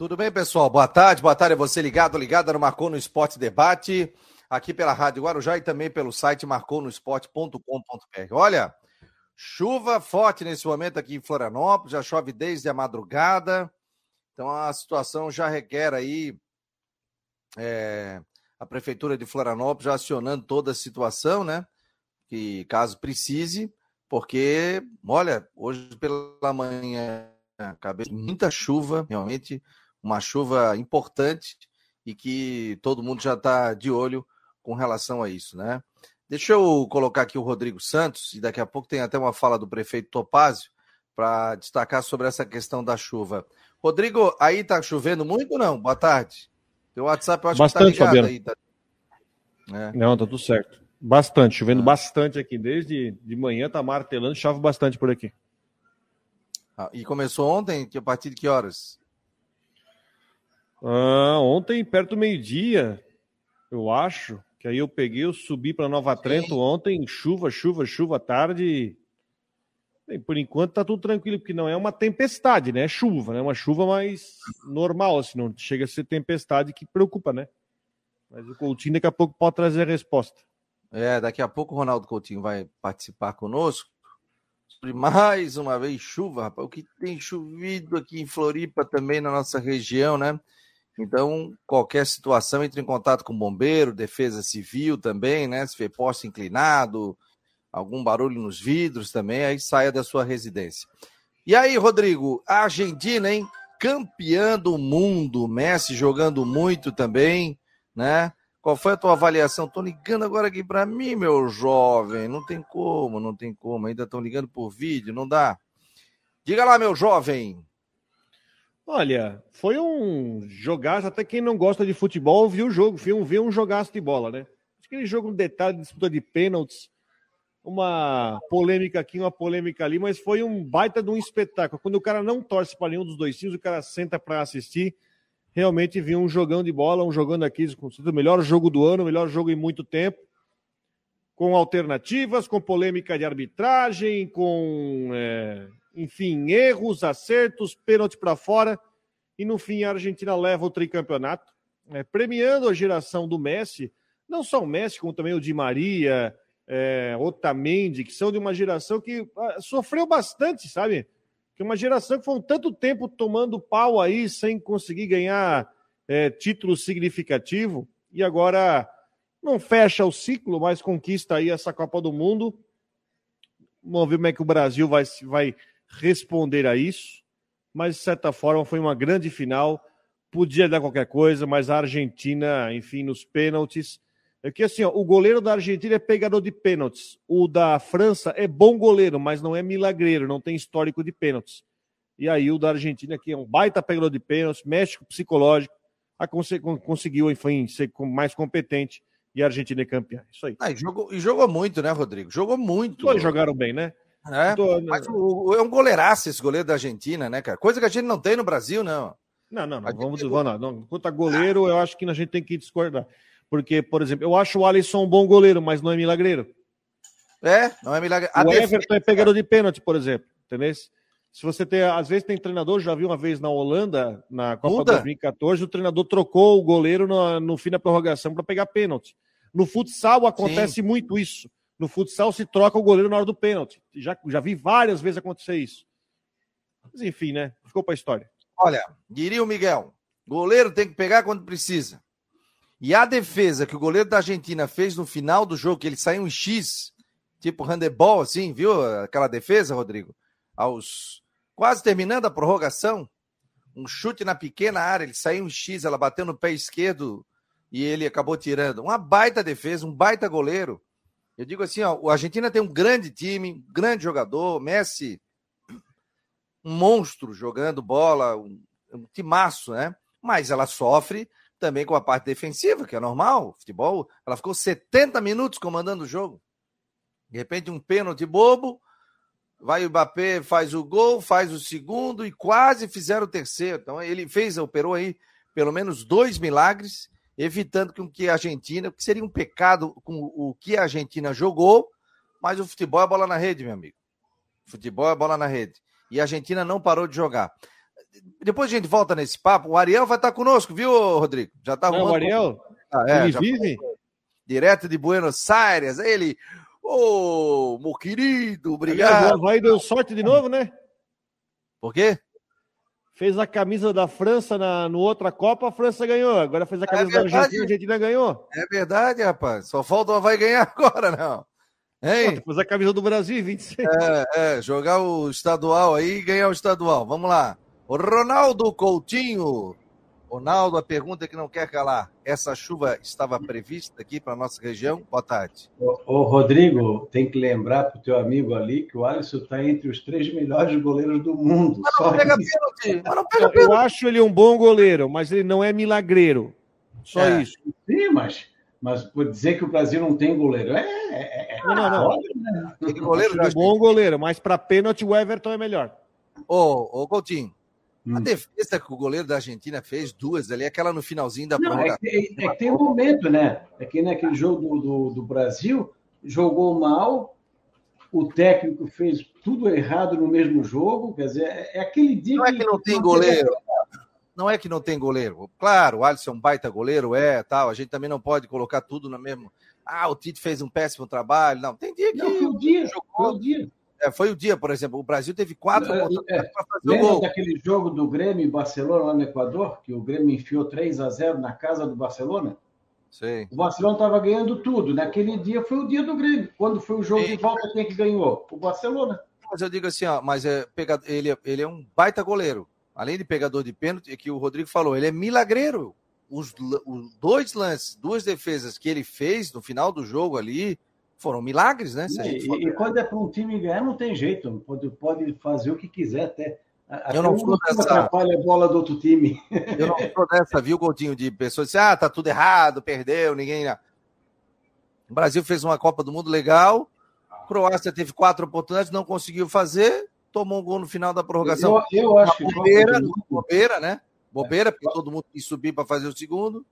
Tudo bem, pessoal? Boa tarde, boa tarde a você ligado, ligada no Marcou no Esporte Debate, aqui pela Rádio Guarujá e também pelo site marconosport.com.br. Olha, chuva forte nesse momento aqui em Florianópolis, já chove desde a madrugada, então a situação já requer aí é, a Prefeitura de Florianópolis já acionando toda a situação, né? Que caso precise, porque, olha, hoje pela manhã, acabei muita chuva, realmente uma chuva importante e que todo mundo já está de olho com relação a isso, né? Deixa eu colocar aqui o Rodrigo Santos, e daqui a pouco tem até uma fala do prefeito Topázio para destacar sobre essa questão da chuva. Rodrigo, aí está chovendo muito ou não? Boa tarde. Teu WhatsApp eu acho bastante, que tá ligado aí. Tá... É. Não, tá tudo certo. Bastante, chovendo ah. bastante aqui. Desde de manhã tá martelando, chove bastante por aqui. Ah, e começou ontem? Que a partir de que horas? Ah, ontem, perto do meio-dia, eu acho. Que aí eu peguei, eu subi para Nova. Trento ontem, chuva, chuva, chuva, tarde. Bem, por enquanto tá tudo tranquilo, porque não é uma tempestade, né? É chuva, né? Uma chuva mais normal, assim, não chega a ser tempestade que preocupa, né? Mas o Coutinho daqui a pouco pode trazer a resposta. É, daqui a pouco o Ronaldo Coutinho vai participar conosco sobre mais uma vez chuva, rapaz. O que tem chovido aqui em Floripa também na nossa região, né? Então, qualquer situação, entre em contato com o bombeiro, defesa civil também, né? Se for poste inclinado, algum barulho nos vidros também, aí saia da sua residência. E aí, Rodrigo, a Argentina, hein? Campeã do mundo, Messi jogando muito também, né? Qual foi a tua avaliação? Tô ligando agora aqui para mim, meu jovem. Não tem como, não tem como. Ainda estão ligando por vídeo, não dá. Diga lá, meu jovem. Olha, foi um jogaço. Até quem não gosta de futebol viu o jogo, viu, viu um jogaço de bola, né? Aquele jogo, um detalhe, disputa de pênaltis, uma polêmica aqui, uma polêmica ali, mas foi um baita de um espetáculo. Quando o cara não torce para nenhum dos dois times, o cara senta para assistir realmente vi um jogão de bola, um jogando aqui, o melhor jogo do ano, o melhor jogo em muito tempo, com alternativas, com polêmica de arbitragem, com, é, enfim, erros, acertos, pênalti para fora, e no fim a Argentina leva o tricampeonato, é, premiando a geração do Messi, não só o Messi, como também o Di Maria, é, Otamendi, que são de uma geração que ah, sofreu bastante, sabe? que uma geração que foi um tanto tempo tomando pau aí sem conseguir ganhar é, título significativo e agora não fecha o ciclo, mas conquista aí essa Copa do Mundo. Vamos ver como é que o Brasil vai, vai responder a isso. Mas, de certa forma, foi uma grande final. Podia dar qualquer coisa, mas a Argentina, enfim, nos pênaltis, é que assim, ó, o goleiro da Argentina é pegador de pênaltis. O da França é bom goleiro, mas não é milagreiro, não tem histórico de pênaltis. E aí o da Argentina, que é um baita pegador de pênaltis, México psicológico, a cons conseguiu, enfim, ser mais competente e a Argentina é campeã. Isso aí. Ah, e, jogou, e jogou muito, né, Rodrigo? Jogou muito. Todos jogaram bem, né? É, Tô... mas o, é um goleiraço esse goleiro da Argentina, né, cara? Coisa que a gente não tem no Brasil, não. Não, não, não. Vamos, vamos lá. Não. Quanto a goleiro, eu acho que a gente tem que discordar. Porque, por exemplo, eu acho o Alisson um bom goleiro, mas não é milagreiro. É, não é milagreiro. O Everton é pegador de pênalti, por exemplo. Entendeu? Se você tem, às vezes tem treinador, já vi uma vez na Holanda, na Copa Muda. 2014, o treinador trocou o goleiro no, no fim da prorrogação para pegar pênalti. No futsal acontece Sim. muito isso. No futsal se troca o goleiro na hora do pênalti. Já, já vi várias vezes acontecer isso. Mas enfim, né? Ficou para história. Olha, diria o Miguel: goleiro tem que pegar quando precisa. E a defesa que o goleiro da Argentina fez no final do jogo, que ele saiu em X, tipo handebol, assim, viu? Aquela defesa, Rodrigo? Aos quase terminando a prorrogação, um chute na pequena área, ele saiu em X, ela bateu no pé esquerdo e ele acabou tirando. Uma baita defesa, um baita goleiro. Eu digo assim, ó, a Argentina tem um grande time, um grande jogador, Messi, um monstro jogando bola, um, um timaço, né? Mas ela sofre também com a parte defensiva, que é normal, futebol. Ela ficou 70 minutos comandando o jogo. De repente, um pênalti bobo, vai o Mbappé, faz o gol, faz o segundo e quase fizeram o terceiro. Então, ele fez, operou aí pelo menos dois milagres, evitando com que a Argentina, que seria um pecado com o que a Argentina jogou, mas o futebol é bola na rede, meu amigo. Futebol é bola na rede. E a Argentina não parou de jogar. depois a gente volta nesse papo. O Ariel vai estar conosco, viu, Rodrigo? Já está arrumando. É, o Ariel? Ah, é, ele vive? Direto de Buenos Aires. Ele. Ô, oh, meu querido, obrigado. O Havaí deu sorte de novo, né? Por quê? Fez a camisa da França na no outra Copa, a França ganhou. Agora fez a é camisa é da Argentina, a Argentina ganhou. É verdade, rapaz. Só falta Havaí ganhar agora, não. Hein? Pô, a camisa do Brasil, 26. É, é, jogar o estadual aí e ganhar o estadual. Vamos lá. Ronaldo Coutinho. Ronaldo, a pergunta que não quer calar. Essa chuva estava prevista aqui para nossa região? Boa tarde. Ô, ô, Rodrigo, tem que lembrar para o teu amigo ali que o Alisson está entre os três melhores goleiros do mundo. Mas não pega pênalti. Mas não pega pênalti. Eu acho ele um bom goleiro, mas ele não é milagreiro. Só é. isso. Sim, mas, mas por dizer que o Brasil não tem goleiro. É, é, é não, não, não. Né? goleiro, é um bom goleiro, mas para pênalti o Everton é melhor. Ô, ô Coutinho, Hum. A defesa que o goleiro da Argentina fez, duas ali, aquela no finalzinho da Não, é, que, é, é que tem um momento, né? É que naquele jogo do, do, do, Brasil, jogou mal, o técnico fez tudo errado no mesmo jogo, quer dizer, é, é aquele dia. Não é que não tem goleiro. Não é que não tem goleiro. Claro, o Alisson é um baita goleiro, é, tal. A gente também não pode colocar tudo no mesmo. Ah, o Tite fez um péssimo trabalho. Não, tem dia que. Não, foi o dia. Jogou. Foi o dia. É, foi o dia, por exemplo. O Brasil teve quatro é, é, para fazer Lembra o gol. daquele jogo do Grêmio e Barcelona lá no Equador, que o Grêmio enfiou 3 a 0 na casa do Barcelona? Sim. O Barcelona estava ganhando tudo. Naquele dia foi o dia do Grêmio. Quando foi o jogo Sim. de volta, quem que ganhou? O Barcelona. Mas eu digo assim, ó, mas é, ele, ele é um baita goleiro. Além de pegador de pênalti, é que o Rodrigo falou, ele é milagreiro. Os, os dois lances, duas defesas que ele fez no final do jogo ali, foram milagres, né? E, for... e, quando é para um time ganhar, não tem jeito. Pode, pode fazer o que quiser até. até eu não sou dessa. atrapalha a bola do outro time. Eu não sou dessa, viu, Coutinho? De pessoas assim, ah, tá tudo errado, perdeu, ninguém. O Brasil fez uma Copa do Mundo legal. Croácia teve quatro oportunidades, não conseguiu fazer, tomou um gol no final da prorrogação. Eu, eu acho que. Bobeira, bobeira, né? Bobeira, porque todo mundo quis subir para fazer o segundo.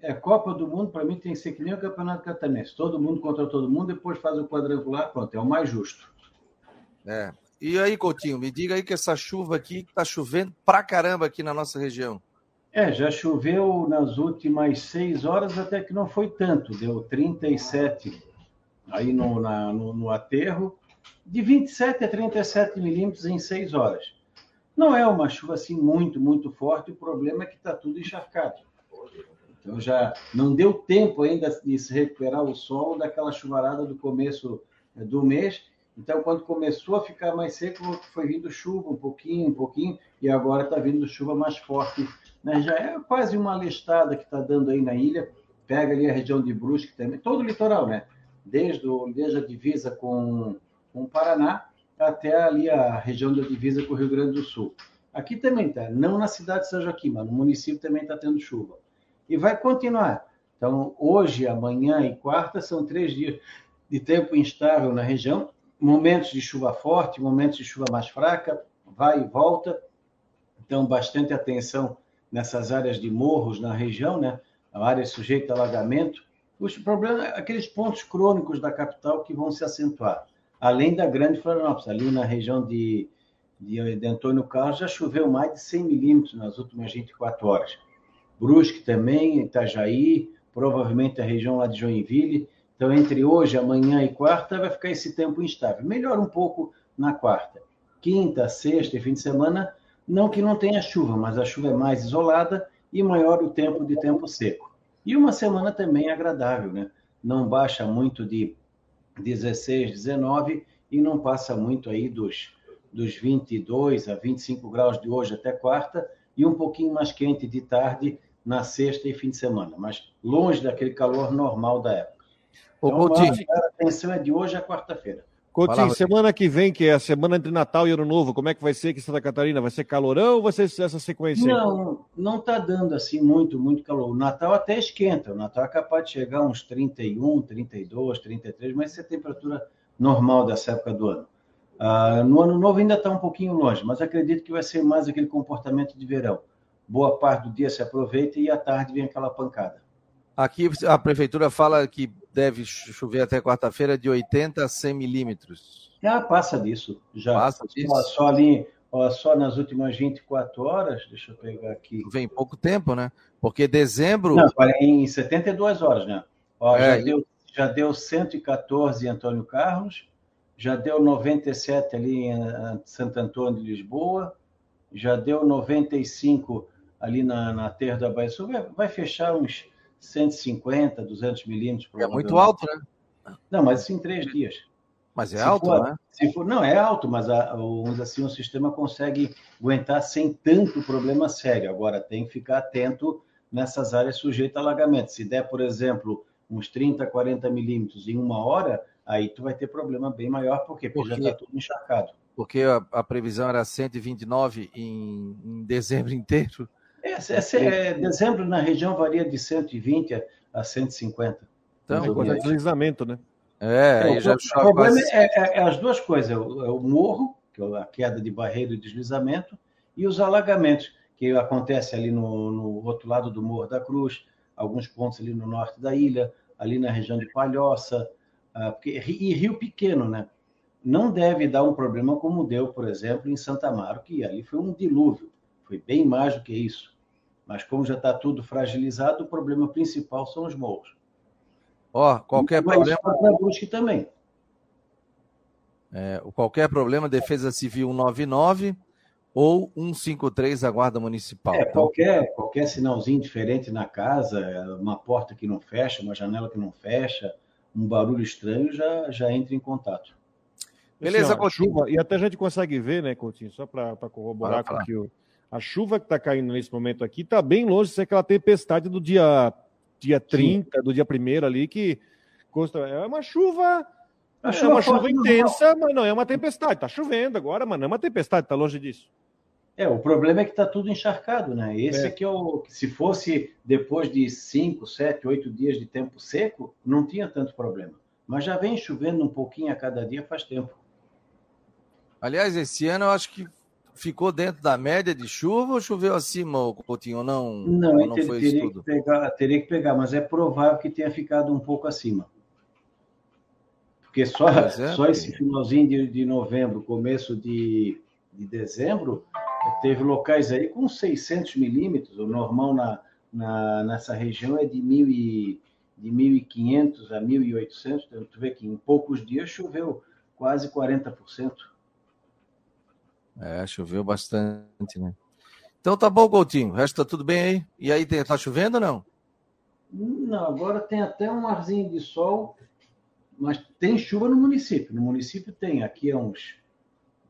É, Copa do Mundo, para mim, tem que ser que nem o Campeonato Catarinense. Todo mundo contra todo mundo, depois faz o quadrangular, pronto, é o mais justo. É. E aí, Coutinho, me diga aí que essa chuva aqui está chovendo pra caramba aqui na nossa região. É, já choveu nas últimas seis horas, até que não foi tanto, deu 37 aí no, na, no, no aterro, de 27 a 37 milímetros em seis horas. Não é uma chuva assim muito, muito forte, o problema é que está tudo encharcado. Então já não deu tempo ainda de se recuperar o solo daquela chuvarada do começo eh, do mês. Então, quando começou a ficar mais seco, foi vindo chuva um pouquinho, um pouquinho, e agora está vindo chuva mais forte. Né? Já é quase uma listada que está dando aí na ilha. Pega ali a região de Brusque também, todo o litoral, né? Desde, o, desde a divisa com, com o Paraná até ali a região da divisa com o Rio Grande do Sul. Aqui também está, não na cidade de São Joaquim, mas no município também está tendo chuva e vai continuar. Então, hoje, amanhã e quarta são três dias de tempo instável na região, momentos de chuva forte, momentos de chuva mais fraca, vai e volta. Então, bastante atenção nessas áreas de morros na região, né? A área sujeita a alagamento. Os problemas, aqueles pontos crônicos da capital que vão se acentuar. Além da Grande Florianópolis, ali na região de, de, de Antônio Carlos, já choveu mais de 100 milímetros nas últimas 24 horas. Brusque também, Itajaí, provavelmente a região lá de Joinville. Então, entre hoje, amanhã e quarta, vai ficar esse tempo instável. Melhora um pouco na quarta. Quinta, sexta e fim de semana, não que não tenha chuva, mas a chuva é mais isolada e maior o tempo de tempo seco. E uma semana também agradável, né? Não baixa muito de 16, 19 e não passa muito aí dos, dos 22 a 25 graus de hoje até quarta e um pouquinho mais quente de tarde na sexta e fim de semana, mas longe daquele calor normal da época. Ô, então, Coutinho, a atenção é de hoje a quarta-feira. Coutinho, semana que vem, que é a semana entre Natal e Ano Novo, como é que vai ser aqui em Santa Catarina? Vai ser calorão ou vai ser essa sequência? Não, não está dando assim muito, muito calor. O Natal até esquenta. O Natal é capaz de chegar a uns 31, 32, 33, mas isso é temperatura normal dessa época do ano. Ah, no Ano Novo ainda está um pouquinho longe, mas acredito que vai ser mais aquele comportamento de verão boa parte do dia se aproveita e à tarde vem aquela pancada. Aqui a prefeitura fala que deve chover até quarta-feira de 80 a 100 milímetros. Já passa disso. Já. Passa disso. Só, só ali Ó, só nas últimas 24 horas, deixa eu pegar aqui. Vem pouco tempo, né? Porque dezembro. Não, em 72 horas, né? Ó, é, já, deu, já deu 114 em Antônio Carlos, já deu 97 ali em Santo Antônio de Lisboa, já deu 95 ali na, na Terra da Baía Sul, vai, vai fechar uns 150, 200 milímetros. É muito alto, né? Não, mas isso em três dias. Mas é se alto, for, né? Se for, não, é alto, mas a, o, assim, o sistema consegue aguentar sem tanto problema sério. Agora, tem que ficar atento nessas áreas sujeitas a alagamento. Se der, por exemplo, uns 30, 40 milímetros em uma hora, aí tu vai ter problema bem maior, por quê? Porque, Porque já está tudo encharcado. Porque a, a, previsão era 129 em, em dezembro inteiro. É, é, é, dezembro na região varia de 120 a, a 150. Então, é de deslizamento, né? É, é, já o problema é, é, é, as duas coisas: é o, é o, morro, que é a queda de barreira e deslizamento, e os alagamentos, que acontece ali no, no, outro lado do Morro da Cruz, alguns pontos ali no norte da ilha, ali na região de Palhoça, uh, porque, e Rio Pequeno, né? Não deve dar um problema como deu, por exemplo, em Santa Amaro, que ali foi um dilúvio, foi bem mais do que isso. Mas como já está tudo fragilizado, o problema principal são os morros. Ó, qualquer problema. Brusque também. É, qualquer problema, Defesa Civil 199 ou 153 a Guarda Municipal. É, então, qualquer, qualquer sinalzinho diferente na casa, uma porta que não fecha, uma janela que não fecha, um barulho estranho, já, já entra em contato. Beleza, assim, ó, Chuva, e até a gente consegue ver, né, Coutinho, só para corroborar com que o, a chuva que está caindo nesse momento aqui está bem longe de ser aquela tempestade do dia dia 30, Sim. do dia 1 ali, que custa, é uma chuva. A é uma chuva intensa, mas não é uma tempestade. Está chovendo agora, mas não é uma tempestade, está longe disso. É, o problema é que está tudo encharcado, né? Esse é. aqui é o. Se fosse depois de 5, 7, 8 dias de tempo seco, não tinha tanto problema. Mas já vem chovendo um pouquinho a cada dia faz tempo. Aliás, esse ano eu acho que ficou dentro da média de chuva ou choveu acima, o Coutinho? Ou não, não, ou não ter, foi teria isso tudo? Que pegar, teria que pegar, mas é provável que tenha ficado um pouco acima. Porque só, é, só esse finalzinho de, de novembro, começo de, de dezembro, teve locais aí com 600 milímetros, o normal na, na, nessa região é de, mil e, de 1.500 a 1.800, então, tu vê que em poucos dias choveu quase 40%. É, choveu bastante, né? Então tá bom, Coutinho. O resto tá tudo bem aí? E aí, tá chovendo ou não? Não, agora tem até um arzinho de sol, mas tem chuva no município. No município tem, aqui é uns,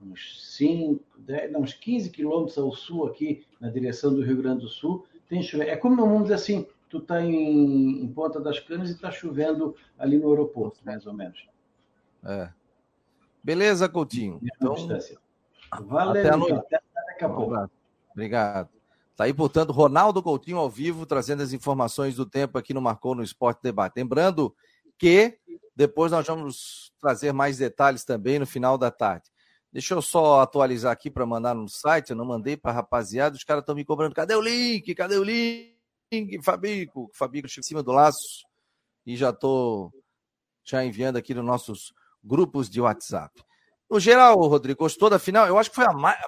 uns 5, 10, não, uns 15 quilômetros ao sul, aqui na direção do Rio Grande do Sul, tem chuva. É como vamos dizer assim, tu tá em, em Ponta das Canas e tá chovendo ali no aeroporto, mais ou menos. É. Beleza, Coutinho. Então, Valeu, até a noite. Até daqui a pouco. Obrigado. Tá aí, portanto, Ronaldo Coutinho ao vivo, trazendo as informações do tempo aqui no Marcou no Esporte Debate. Lembrando que depois nós vamos trazer mais detalhes também no final da tarde. Deixa eu só atualizar aqui para mandar no site. Eu não mandei para rapaziada, os caras estão me cobrando. Cadê o link? Cadê o link? Fabico. Fabico chegou em cima do laço e já estou já enviando aqui nos nossos grupos de WhatsApp. No geral, Rodrigo, gostou da final? Eu acho que foi a mais.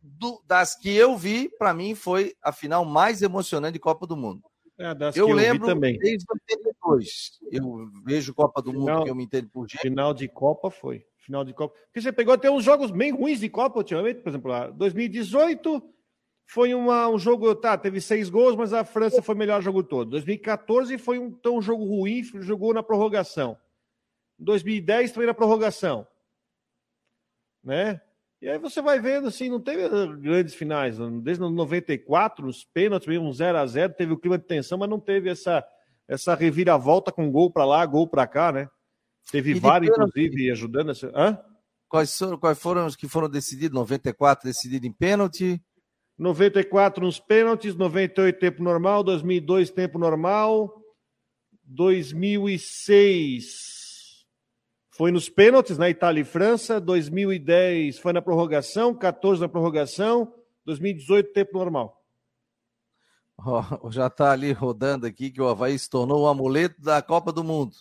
Do, das que eu vi, para mim, foi a final mais emocionante de Copa do Mundo. É, eu, eu lembro também. desde 82. Eu vejo Copa do final, Mundo que eu me entendo por gente. Final de Copa foi. Final de Copa. Porque você pegou até uns jogos bem ruins de Copa ultimamente, por exemplo, lá, 2018 foi uma, um jogo, tá, teve seis gols, mas a França foi o melhor jogo todo. 2014 foi um, então, um jogo ruim, jogou na prorrogação. 2010 foi na prorrogação né? E aí você vai vendo, assim, não teve grandes finais. Desde 94, os pênaltis, um 0 a 0 teve o clima de tensão, mas não teve essa, essa reviravolta com gol para lá, gol para cá, né? Teve vários, inclusive, ajudando. Essa... Hã? Quais, foram, quais foram os que foram decididos? 94 decidido em pênalti? 94 nos pênaltis, 98 tempo normal, 2002 tempo normal, 2006 foi nos pênaltis, na Itália e França. 2010 foi na prorrogação, 14 na prorrogação, 2018 tempo normal. Oh, já está ali rodando aqui que o Havaí se tornou o amuleto da Copa do Mundo.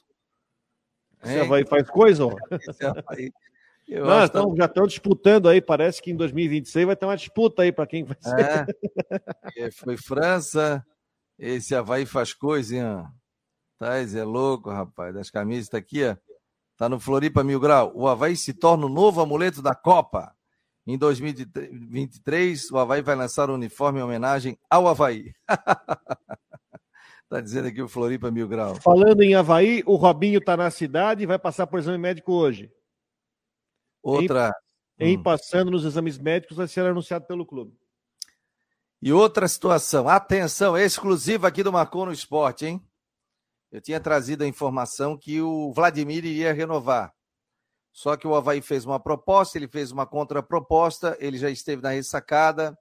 Esse Havaí faz coisa? Ó. Esse Havaí Não, então, já estão disputando aí, parece que em 2026 vai ter uma disputa aí para quem vai ser. É, foi França, esse Havaí faz coisa, hein? Tais é louco, rapaz. Das camisas tá aqui, ó. Tá no Floripa Mil Grau. O Havaí se torna o novo amuleto da Copa. Em 2023, o Havaí vai lançar o um uniforme em homenagem ao Havaí. tá dizendo aqui o Floripa Mil Grau. Falando em Havaí, o Robinho tá na cidade e vai passar por exame médico hoje. Outra. Em, em hum. passando nos exames médicos, vai ser anunciado pelo clube. E outra situação, atenção, exclusiva aqui do Marcou no Esporte, hein? Eu tinha trazido a informação que o Vladimir iria renovar. Só que o Havaí fez uma proposta, ele fez uma contraproposta, ele já esteve na ressacada,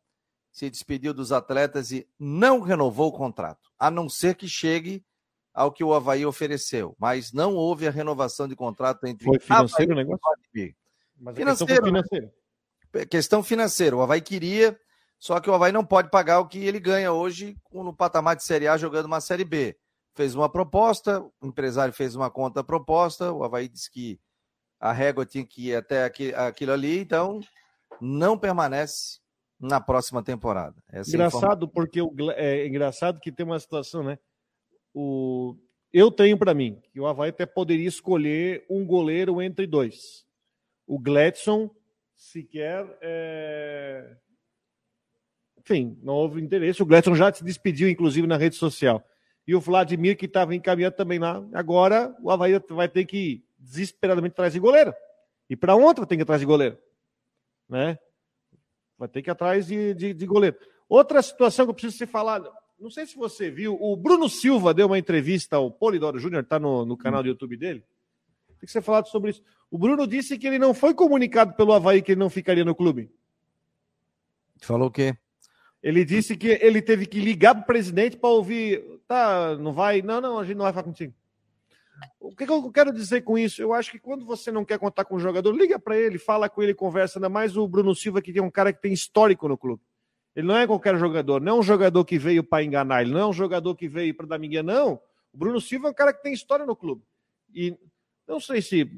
se despediu dos atletas e não renovou o contrato, a não ser que chegue ao que o Havaí ofereceu. Mas não houve a renovação de contrato entre Foi financeiro o negócio? e Vladimir. Mas financeiro, questão financeira. Né? Questão financeira. O Havaí queria, só que o Havaí não pode pagar o que ele ganha hoje no patamar de Série A jogando uma Série B. Fez uma proposta, o empresário fez uma conta proposta, o Havaí disse que a régua tinha que ir até aquilo ali, então não permanece na próxima temporada. Essa engraçado, porque o, é engraçado que tem uma situação, né? O, eu tenho para mim que o Havaí até poderia escolher um goleiro entre dois o Gladson sequer. É... Enfim, não houve interesse. O Gladson já se despediu, inclusive, na rede social. E o Vladimir, que estava encaminhado também lá. Agora o Havaí vai ter que desesperadamente trazer goleiro. E para ontem ter que ir atrás de goleiro. Né? Vai ter que ir atrás de, de, de goleiro. Outra situação que eu preciso ser falada. Não sei se você viu, o Bruno Silva deu uma entrevista ao Polidoro Júnior, está no, no canal do YouTube dele. Tem que ser falado sobre isso. O Bruno disse que ele não foi comunicado pelo Havaí que ele não ficaria no clube. Falou o quê? Ele disse que ele teve que ligar para o presidente para ouvir. Tá, não vai. Não, não, a gente não vai falar contigo. O que, eu quero dizer com isso? Eu acho que quando você não quer contar com o jogador, liga para ele, fala com ele, conversa. Ainda mais o Bruno Silva, que é um cara que tem histórico no clube. Ele não é qualquer jogador, não é um jogador que veio para enganar, ele não é um jogador que veio para dar migué, não. O Bruno Silva é um cara que tem história no clube. E não sei se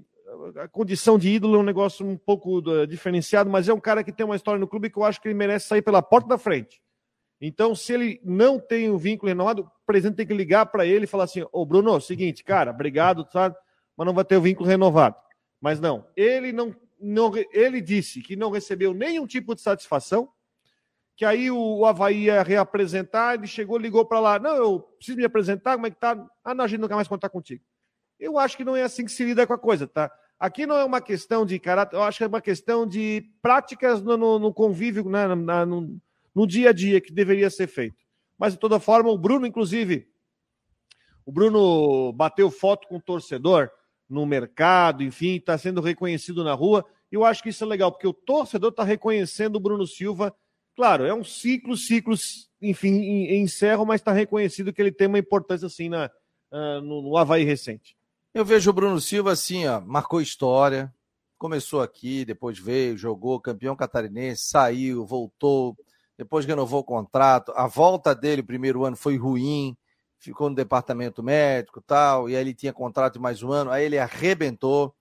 a condição de ídolo é um negócio um pouco uh, diferenciado, mas é um cara que tem uma história no clube que eu acho que ele merece sair pela porta da frente. Então, se ele não tem um vínculo renovado, o presidente tem que ligar para ele e falar assim: Ô Bruno, é seguinte, cara, obrigado, sabe? Mas não vai ter o vínculo renovado. Mas não, ele não, não ele disse que não recebeu nenhum tipo de satisfação, que aí o, o Havaí ia reapresentar, ele chegou, ligou para lá, não, eu preciso me apresentar, como é que tá? Ah, não, a gente quer mais contar contigo. Eu acho que não é assim que se lida com a coisa, tá? Aqui não é uma questão de caráter, eu acho que é uma questão de práticas no, no, no convívio, né, na, no, no dia a dia que deveria ser feito. Mas, de toda forma, o Bruno, inclusive, o Bruno bateu foto com o torcedor no mercado, enfim, está sendo reconhecido na rua. E eu acho que isso é legal, porque o torcedor está reconhecendo o Bruno Silva. Claro, é um ciclo, ciclos, enfim, encerram, mas está reconhecido que ele tem uma importância assim na, uh, no, no Havaí recente. Eu vejo o Bruno Silva assim, ó, marcou história, começou aqui, depois veio, jogou, campeão catarinense, saiu, voltou, depois renovou o contrato. A volta dele, o primeiro ano, foi ruim, ficou no departamento médico tal, e aí ele tinha contrato de mais um ano, aí ele arrebentou.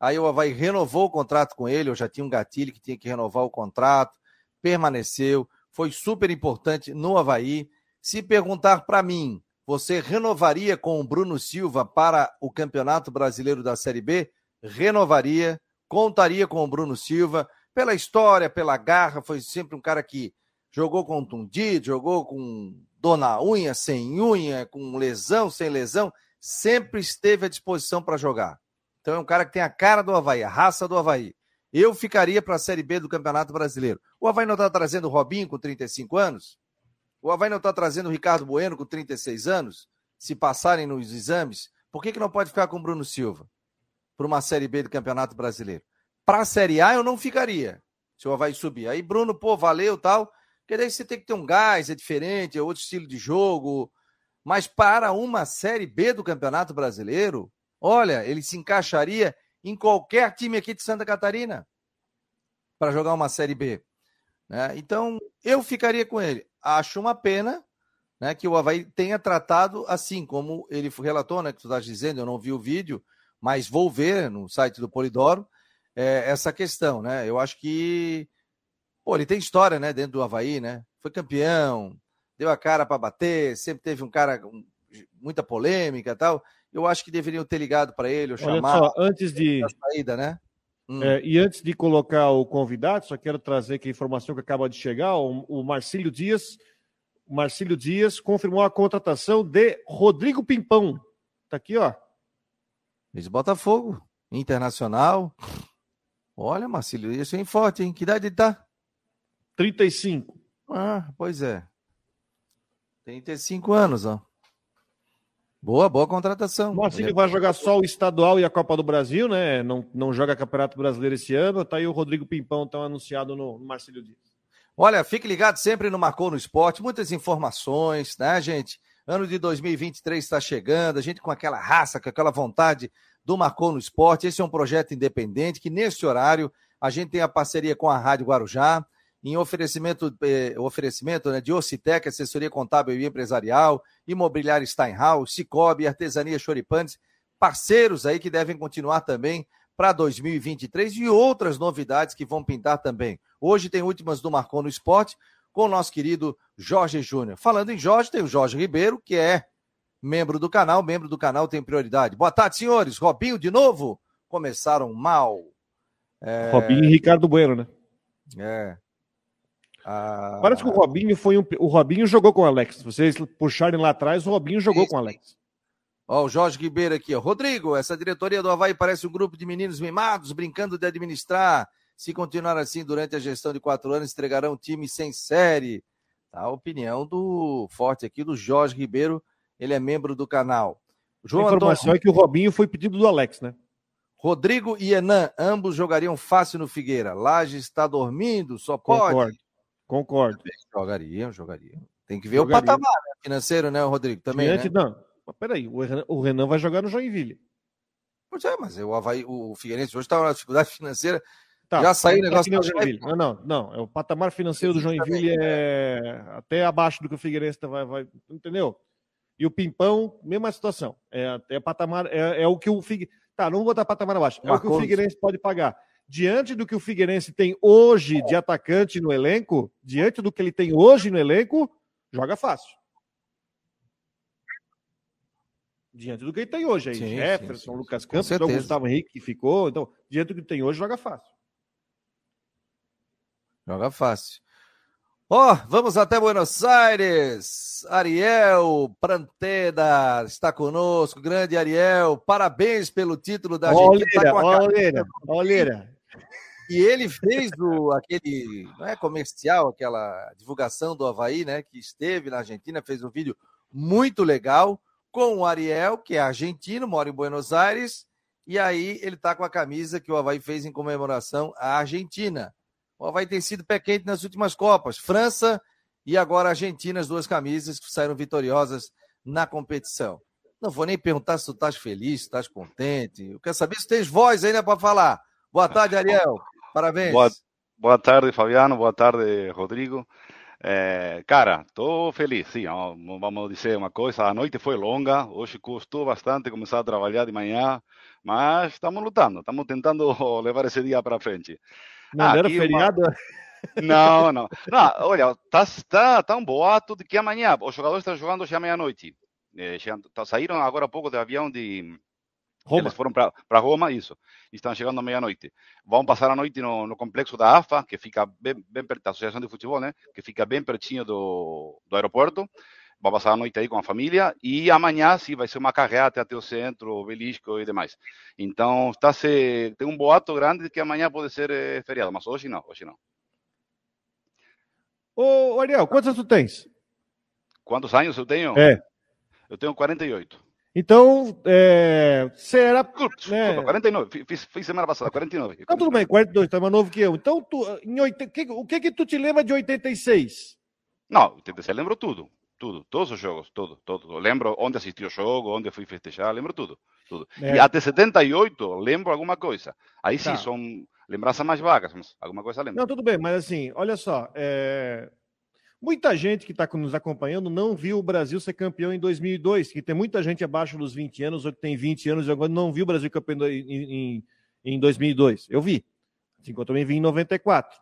Aí o Havaí renovou o contrato com ele, eu já tinha um gatilho que tinha que renovar o contrato, permaneceu, foi super importante no Havaí. Se perguntar para mim, você renovaria com o Bruno Silva para o Campeonato Brasileiro da Série B? Renovaria, contaria com o Bruno Silva, pela história, pela garra, foi sempre um cara que jogou com tundido, jogou com dona unha, sem unha, com lesão, sem lesão, sempre esteve à disposição para jogar. Então é um cara que tem a cara do Havaí, a raça do Havaí. Eu ficaria para a Série B do Campeonato Brasileiro. O Havaí não está trazendo o Robinho com 35 anos? O Havaí não está trazendo o Ricardo Bueno com 36 anos, se passarem nos exames. Por que, que não pode ficar com o Bruno Silva para uma Série B do Campeonato Brasileiro? Para a Série A eu não ficaria, se o Havaí subir. Aí, Bruno, pô, valeu tal. Porque daí você tem que ter um gás, é diferente, é outro estilo de jogo. Mas para uma Série B do Campeonato Brasileiro, olha, ele se encaixaria em qualquer time aqui de Santa Catarina para jogar uma Série B. Né? Então, eu ficaria com ele acho uma pena né, que o Havaí tenha tratado assim, como ele relatou, né, que tu estás dizendo, eu não vi o vídeo, mas vou ver no site do Polidoro. é, essa questão, né? Eu acho que. Pô, ele tem história, né, dentro do Havaí, né? Foi campeão, deu a cara para bater, sempre teve um cara com muita polêmica e tal. Eu acho que deveriam ter ligado para ele, ou chamar. Olha só, antes de. saída, né? Hum. É, e antes de colocar o convidado, só quero trazer aqui a informação que acaba de chegar: o, o Marcílio Dias. Marcílio Dias confirmou a contratação de Rodrigo Pimpão. Tá aqui, ó. Ex Botafogo, Internacional. Olha, Marcílio, isso é forte, hein? Que idade ele tá? 35. Ah, pois é. 35 anos, ó. Boa, boa contratação. Marcílio vai jogar só o estadual e a Copa do Brasil, né? Não, não joga Campeonato Brasileiro esse ano. Tá aí o Rodrigo Pimpão, tão anunciado no, no Marcílio Dias. Olha, fique ligado sempre no Marcou no Esporte. Muitas informações, né, gente? Ano de 2023 está chegando, a gente com aquela raça, com aquela vontade do Marcou no Esporte. Esse é um projeto independente que, nesse horário, a gente tem a parceria com a Rádio Guarujá em oferecimento, eh, oferecimento né, de Ocitec, assessoria contábil e empresarial, imobiliário Steinhaus, Cicobi, Artesania Choripanes, parceiros aí que devem continuar também para 2023 e outras novidades que vão pintar também. Hoje tem últimas do Marcon no Esporte com o nosso querido Jorge Júnior. Falando em Jorge, tem o Jorge Ribeiro, que é membro do canal, membro do canal tem prioridade. Boa tarde, senhores. Robinho de novo? Começaram mal. É... Robinho e Ricardo Bueno, né? É. Ah... Parece que o Robinho foi um. O Robinho jogou com o Alex. Se vocês puxarem lá atrás, o Robinho jogou com o Alex. Ó, o Jorge Ribeiro aqui, ó. Rodrigo, essa diretoria do Havaí parece um grupo de meninos mimados, brincando de administrar. Se continuar assim durante a gestão de quatro anos, entregarão um time sem série. Tá a opinião do forte aqui, do Jorge Ribeiro. Ele é membro do canal. João a informação Antônio... é que o Robinho foi pedido do Alex, né? Rodrigo e Enan, ambos jogariam fácil no Figueira. Laje está dormindo, só pode. Concordo. Concordo. Jogariam, jogariam. Tem que ver jogariam. o patamar né? financeiro, né, Rodrigo? Também. Diante, né? Não, mas peraí, o Renan, o Renan vai jogar no Joinville. Pois é, mas o, Havaí, o Figueirense hoje está na dificuldade financeira. Tá, já saiu o negócio do Joinville. Não, não, não. É o patamar financeiro do Joinville é até abaixo do que o Figueirense vai, vai. Entendeu? E o Pimpão, mesma situação. É, é patamar, é, é o que o Figueirense. Tá, não vou botar patamar abaixo. É o que o Figueirense pode pagar diante do que o Figueirense tem hoje de atacante no elenco, diante do que ele tem hoje no elenco, joga fácil. Diante do que ele tem hoje aí, sim, Jefferson, sim, sim. Lucas Campos, então, Gustavo Henrique que ficou, então, diante do que tem hoje, joga fácil. Joga fácil. Ó, oh, vamos até Buenos Aires. Ariel Pranteda está conosco, grande Ariel. Parabéns pelo título da Argentina. Olha, olha, e ele fez o, aquele, não é comercial, aquela divulgação do Havaí, né? Que esteve na Argentina, fez um vídeo muito legal com o Ariel, que é argentino, mora em Buenos Aires, e aí ele tá com a camisa que o Havaí fez em comemoração à Argentina. O Havaí tem sido pé quente nas últimas Copas. França e agora Argentina, as duas camisas que saíram vitoriosas na competição. Não vou nem perguntar se tu estás feliz, se estás contente. Eu quero saber se tens voz ainda para falar. Boa tarde, Ariel. Parabéns. Boa, boa tarde, Fabiano. Boa tarde, Rodrigo. É, cara, estou feliz, sim. Vamos dizer uma coisa: a noite foi longa, hoje custou bastante começar a trabalhar de manhã, mas estamos lutando, estamos tentando levar esse dia para frente. Não ah, era feriado? Uma... Não, não, não. Olha, tá, tá, tá um boato de que amanhã os jogadores estão jogando já meia-noite. É, saíram agora há pouco de avião de, Roma. Eles foram para Roma, isso. E estão chegando à meia-noite. Vão passar a noite no, no, complexo da AFA, que fica bem, bem perto da Associação de Futebol, né? Que fica bem pertinho do, do aeroporto. Vão passar a noite aí com a família. E amanhã, sim, vai ser uma carreata até o centro, obelisco e demais. Então, está se, tem um boato grande de que amanhã pode ser é, feriado, mas hoje não, hoje não. Ô, Ariel, quantos anos tu tens? Quantos anos eu tenho? É. Eu tenho 48. Então, é, será. Né? 49, fiz, fiz, semana passada, 49. Então, tudo bem, 42, tá mais novo que eu. Então, tu, em 80, que, o que que tu te lembra de 86? Não, 86 lembro tudo. Tudo, todos os jogos, tudo, tudo. Eu lembro onde assisti o jogo, onde fui festejar, lembro tudo. tudo. É. E até 78 lembro alguma coisa. Aí sim, tá. são lembranças mais vagas, mas alguma coisa lembro. Não, tudo bem, mas assim, olha só, é... Muita gente que está nos acompanhando não viu o Brasil ser campeão em 2002, que tem muita gente abaixo dos 20 anos, ou que tem 20 anos e agora não viu o Brasil campeão em, em, em 2002. Eu vi. Assim como eu também vi em 94.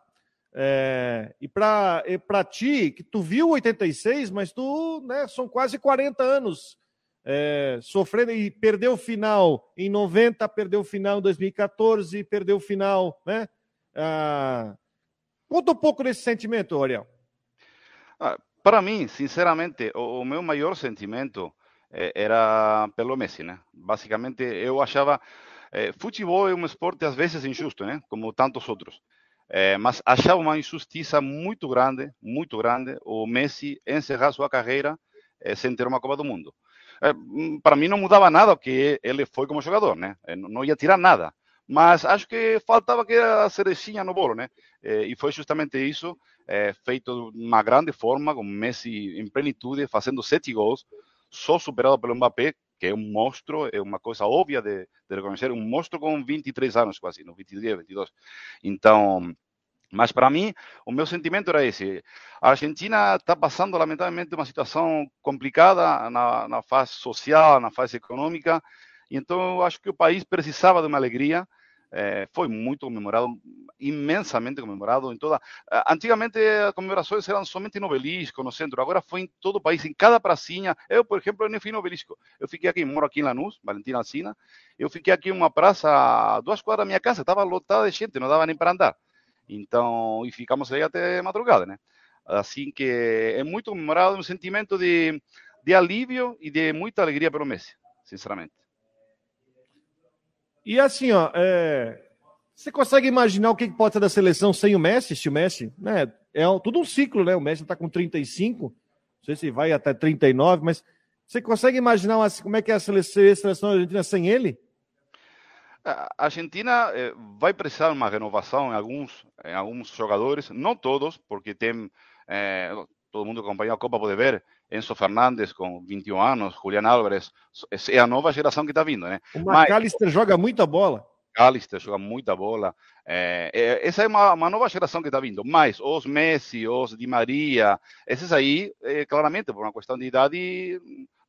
É, e para ti, que tu viu 86, mas tu, né, são quase 40 anos é, sofrendo e perdeu o final em 90, perdeu o final em 2014, perdeu o final, né? Ah, conta um pouco desse sentimento, Ariel. Ah, para mim, sinceramente, o, o, meu maior sentimento eh, era pelo Messi, né? Basicamente, eu achava eh, futebol é um esporte às vezes injusto, né? Como tantos outros. É, mas achava uma injustiça muito grande, muito grande, o Messi encerrar sua carreira é, sem ter uma Copa do Mundo. É, para mim não mudava nada que ele foi como jogador, né? Não ia tirar nada. Mas acho que faltava que a cerecinha no bolo, né? E foi justamente isso, feito de uma grande forma, com Messi em plenitude, fazendo sete gols, só superado pelo Mbappé, que é um monstro, é uma coisa óbvia de, de reconhecer, um monstro com 23 anos quase, no 23, 22. Então, mas para mim, o meu sentimento era esse. A Argentina está passando, lamentavelmente, uma situação complicada na, na fase social, na fase econômica, e então eu acho que o país precisava de uma alegria é, foi muito comemorado, imensamente comemorado em toda. Antigamente as comemorações eram somente no obelisco, no centro, agora foi em todo o país, em cada pracinha. Eu, por exemplo, eu nem fui no obelisco. Eu fiquei aqui, moro aqui em Lanús, Valentina Alcina. Eu fiquei aqui em uma praça duas quadras da minha casa, estava lotada de gente, não dava nem para andar. Então, e ficamos aí até madrugada, né? Assim que é muito comemorado, um sentimento de, de alívio e de muita alegria pelo Messi, sinceramente. E assim, ó, é... você consegue imaginar o que pode ser da seleção sem o Messi? Se o Messi, né? É tudo um ciclo, né? O Messi está com 35, não sei se vai até 39, mas você consegue imaginar como é que é a seleção, a seleção argentina sem ele? A Argentina eh, vai precisar de uma renovação em alguns, em alguns jogadores, não todos, porque tem, eh, todo mundo que a Copa pode ver, Enzo Fernandes com 21 anos, Julián Álvares, é a nova geração que está vindo, né? O McAllister joga muita bola. McAllister joga muita bola. É, é, essa é uma, uma, nova geração que está vindo. Mas os Messi, os Di Maria, esses aí, é, claramente, por uma questão de idade,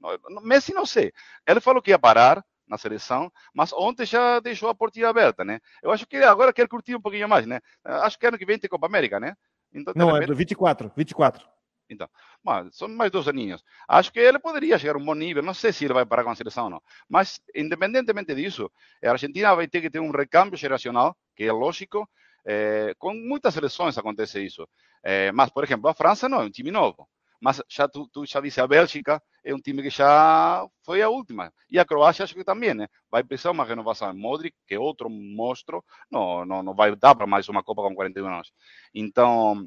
não, Messi não sei. Ele falou que ia parar na seleção, mas ontem já deixou a portinha aberta, né? Eu acho que agora quer curtir um pouquinho mais, né? Acho que ano que vem tem Copa América, né? Então, não, repente... é do 24, 24. Então, mas são mais dois aninhos. Acho que ele poderia chegar a um bom nível. Não sei se ele vai parar com a seleção ou não. Mas, independentemente disso, a Argentina vai ter que ter um recambio geracional, que é lógico. É, com muitas seleções acontece isso. É, mas, por exemplo, a França não é um time novo. Mas já tu, tu já disse, a Bélgica é um time que já foi a última. E a Croácia acho que também, né? Vai precisar uma renovação. Modric, que é outro monstro, não, não, não vai dar para mais uma Copa com 41 anos. Então,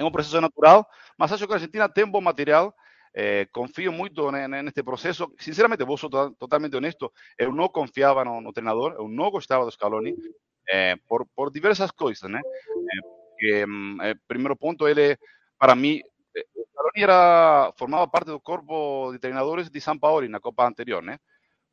é um processo natural, mas acho que a Argentina tem bom material. É, confio muito neste processo. Sinceramente, vou totalmente honesto, eu não confiava no, no treinador, eu não gostava do Scaloni, é, por, por diversas coisas, né? Primeiro ponto, ele, para mim, o Scaloni era, formava parte do corpo de treinadores de São Paulo na Copa anterior, né?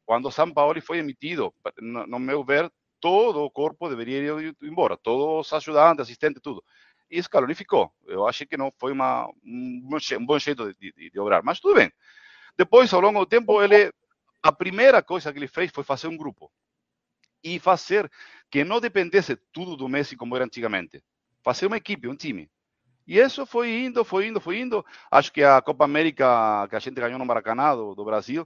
Quando São Paulo foi emitido, no, no meu ver, todo o corpo deveria ir embora, todos os ajudantes, assistentes, tudo e Scaloni ficou. Eu achei que não foi uma, um, bom jeito de, de, de obrar, mas tudo bem. Depois, ao longo do tempo, ele, a primeira coisa que ele fez foi fazer um grupo e fazer que não dependesse tudo do Messi como era antigamente. Fazer uma equipe, um time. E isso foi indo, foi indo, foi indo. Acho que a Copa América que a gente ganhou no Maracanã, do, do Brasil,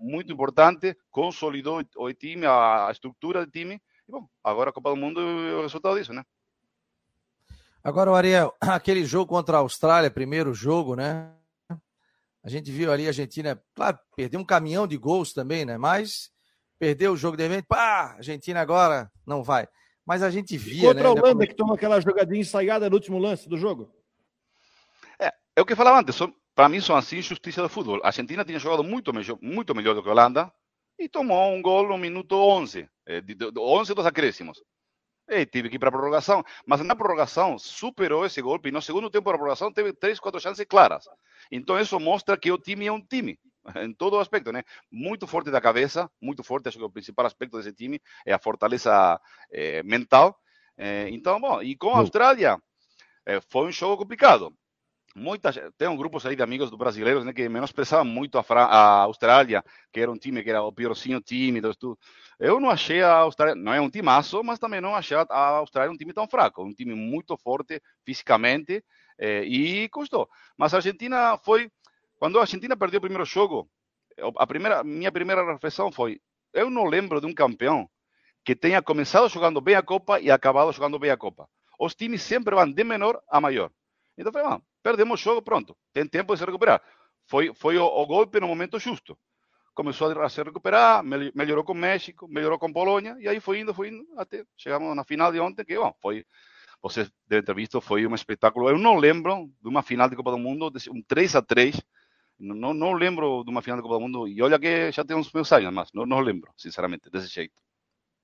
muito importante, consolidou o time, a estrutura do time. E, bom, agora a Copa do Mundo é o resultado disso, né? Agora, o Ariel, aquele jogo contra a Austrália, primeiro jogo, né? A gente viu ali a Argentina, claro, perdeu um caminhão de gols também, né? Mas perdeu o jogo de repente, pá, a Argentina agora não vai. Mas a gente via, contra né? Contra a Holanda, que tomou aquela jogadinha ensaiada no último lance do jogo. É, é o que eu falava antes, para mim são assim justiça do futebol. A Argentina tinha jogado muito melhor, muito melhor do que a Holanda e tomou um gol no minuto 11, eh, de, de, de 11 dos acréscimos. E tive que ir para a prorrogação. Mas na prorrogação superou esse golpe. E no segundo tempo da prorrogação teve três, quatro chances claras. Então isso mostra que o time é um time. Em todo aspecto, né? Muito forte da cabeça, muito forte. Acho que o principal aspecto desse time é a fortaleza é, mental. É, então, bom, e com a Austrália, é, foi um jogo complicado. Muitas tem um grupos aí de amigos do brasileiros né, que menosprezavam muito a, Fran a Austrália, que era um time que era o piorzinho time, tudo. Eu não achei a Austrália, não é um timaço, mas também não achei a Austrália um time tão fraco, um time muito forte fisicamente e custou. Mas a Argentina foi, quando a Argentina perdeu o primeiro jogo, a primeira, minha primeira reflexão foi, eu não lembro de um campeão que tenha começado jogando bem a Copa e acabado jogando bem a Copa. Os times sempre vão de menor a maior. Então, falei, ah, perdemos o jogo, pronto, tem tempo de se recuperar. Foi, foi o, o golpe no momento justo. Começou a se recuperar, melhorou com México, melhorou com Polônia, e aí foi indo, foi indo, até chegamos na final de ontem, que bom, foi, vocês devem ter visto, foi um espetáculo. Eu não lembro de uma final de Copa do Mundo, um 3 a 3 não, não lembro de uma final de Copa do Mundo, e olha que já tem uns meus anos, mas não, não lembro, sinceramente, desse jeito.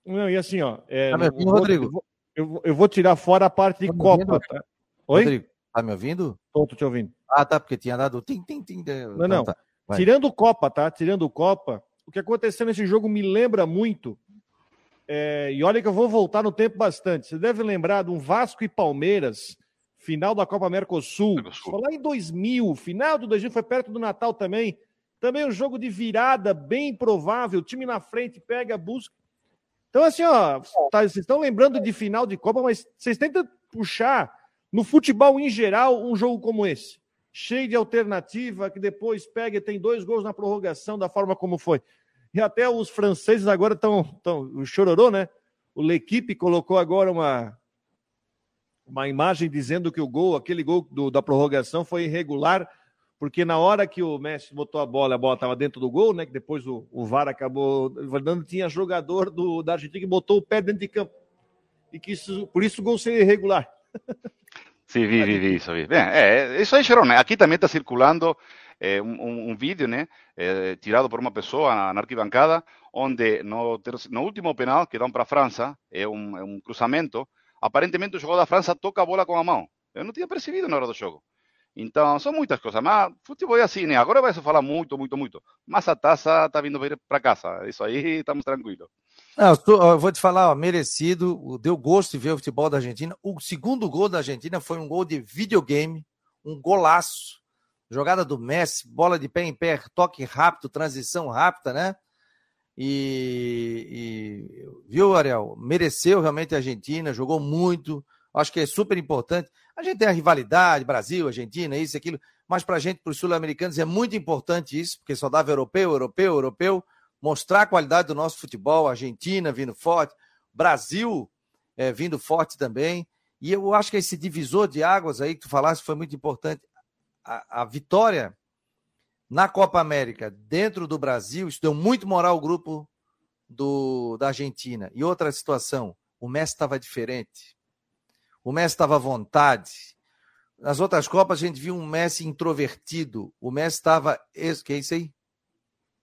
Não, e assim, ó. É, me ouvindo, Rodrigo? Eu vou, eu vou, tirar fora a parte de tá Copa. Tá? Oi? Rodrigo, tá me ouvindo? Tô, tô te ouvindo. Ah, tá, porque tinha dado tim, tim, tim. Não, não. Tá, Tirando Copa, tá? Tirando Copa, o que aconteceu nesse jogo me lembra muito. É, e olha que eu vou voltar no tempo bastante. Você deve lembrar de um Vasco e Palmeiras, final da Copa Mercosul. Mercosul. Foi lá em 2000, final do 2000, foi perto do Natal também. Também um jogo de virada bem provável. O time na frente pega, busca. Então, assim, ó, tá, vocês estão lembrando de final de Copa, mas vocês tentam puxar no futebol em geral um jogo como esse cheio de alternativa, que depois pega e tem dois gols na prorrogação da forma como foi. E até os franceses agora estão. Tão, o chororô, né? O L'Equipe colocou agora uma, uma imagem dizendo que o gol, aquele gol do, da prorrogação foi irregular, porque na hora que o Messi botou a bola, a bola estava dentro do gol, né? Que depois o, o VAR acabou dando, tinha jogador do, da Argentina que botou o pé dentro de campo. E que isso, por isso o gol seria irregular. Sim, vi, vi, vi isso. Vi. Bem, é, isso aí, Sharon, aqui também está circulando é, um, um, vídeo, né, é, tirado por uma pessoa na, arquibancada, onde no, no, último penal que dão para a França, é um, é um cruzamento, aparentemente o jogador da França toca a bola com a mão. Eu não tinha percebido na hora do jogo. Então, são muitas coisas. Mas futebol é assim, né? Agora vai se falar muito, muito, muito. Mas a taça está vindo para casa. Isso aí, estamos tranquilos. Não, eu vou te falar, ó, merecido, deu gosto de ver o futebol da Argentina. O segundo gol da Argentina foi um gol de videogame, um golaço. Jogada do Messi, bola de pé em pé, toque rápido, transição rápida, né? E, e viu, Ariel? Mereceu realmente a Argentina, jogou muito. Acho que é super importante. A gente tem a rivalidade, Brasil, Argentina, isso, aquilo, mas para a gente, para os sul-americanos, é muito importante isso, porque só dava europeu, europeu, europeu mostrar a qualidade do nosso futebol, Argentina vindo forte, Brasil é, vindo forte também. E eu acho que esse divisor de águas aí que tu falaste foi muito importante. A, a vitória na Copa América dentro do Brasil, isso deu muito moral ao grupo do, da Argentina. E outra situação, o Messi estava diferente. O Messi estava à vontade. Nas outras Copas a gente viu um Messi introvertido. O Messi estava. Que é isso aí?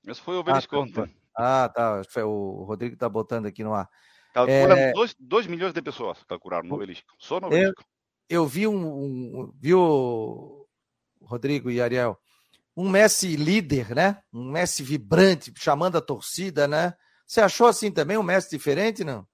Esse foi o Belisconte. Ah, tá. Foi o Rodrigo está botando aqui no ar. Calcula é... 2 milhões de pessoas calcularam no obelisco. Só no obelisco. Eu, eu vi um, um. Viu, Rodrigo e Ariel? Um Messi líder, né? Um Messi vibrante, chamando a torcida, né? Você achou assim também um Messi diferente, não?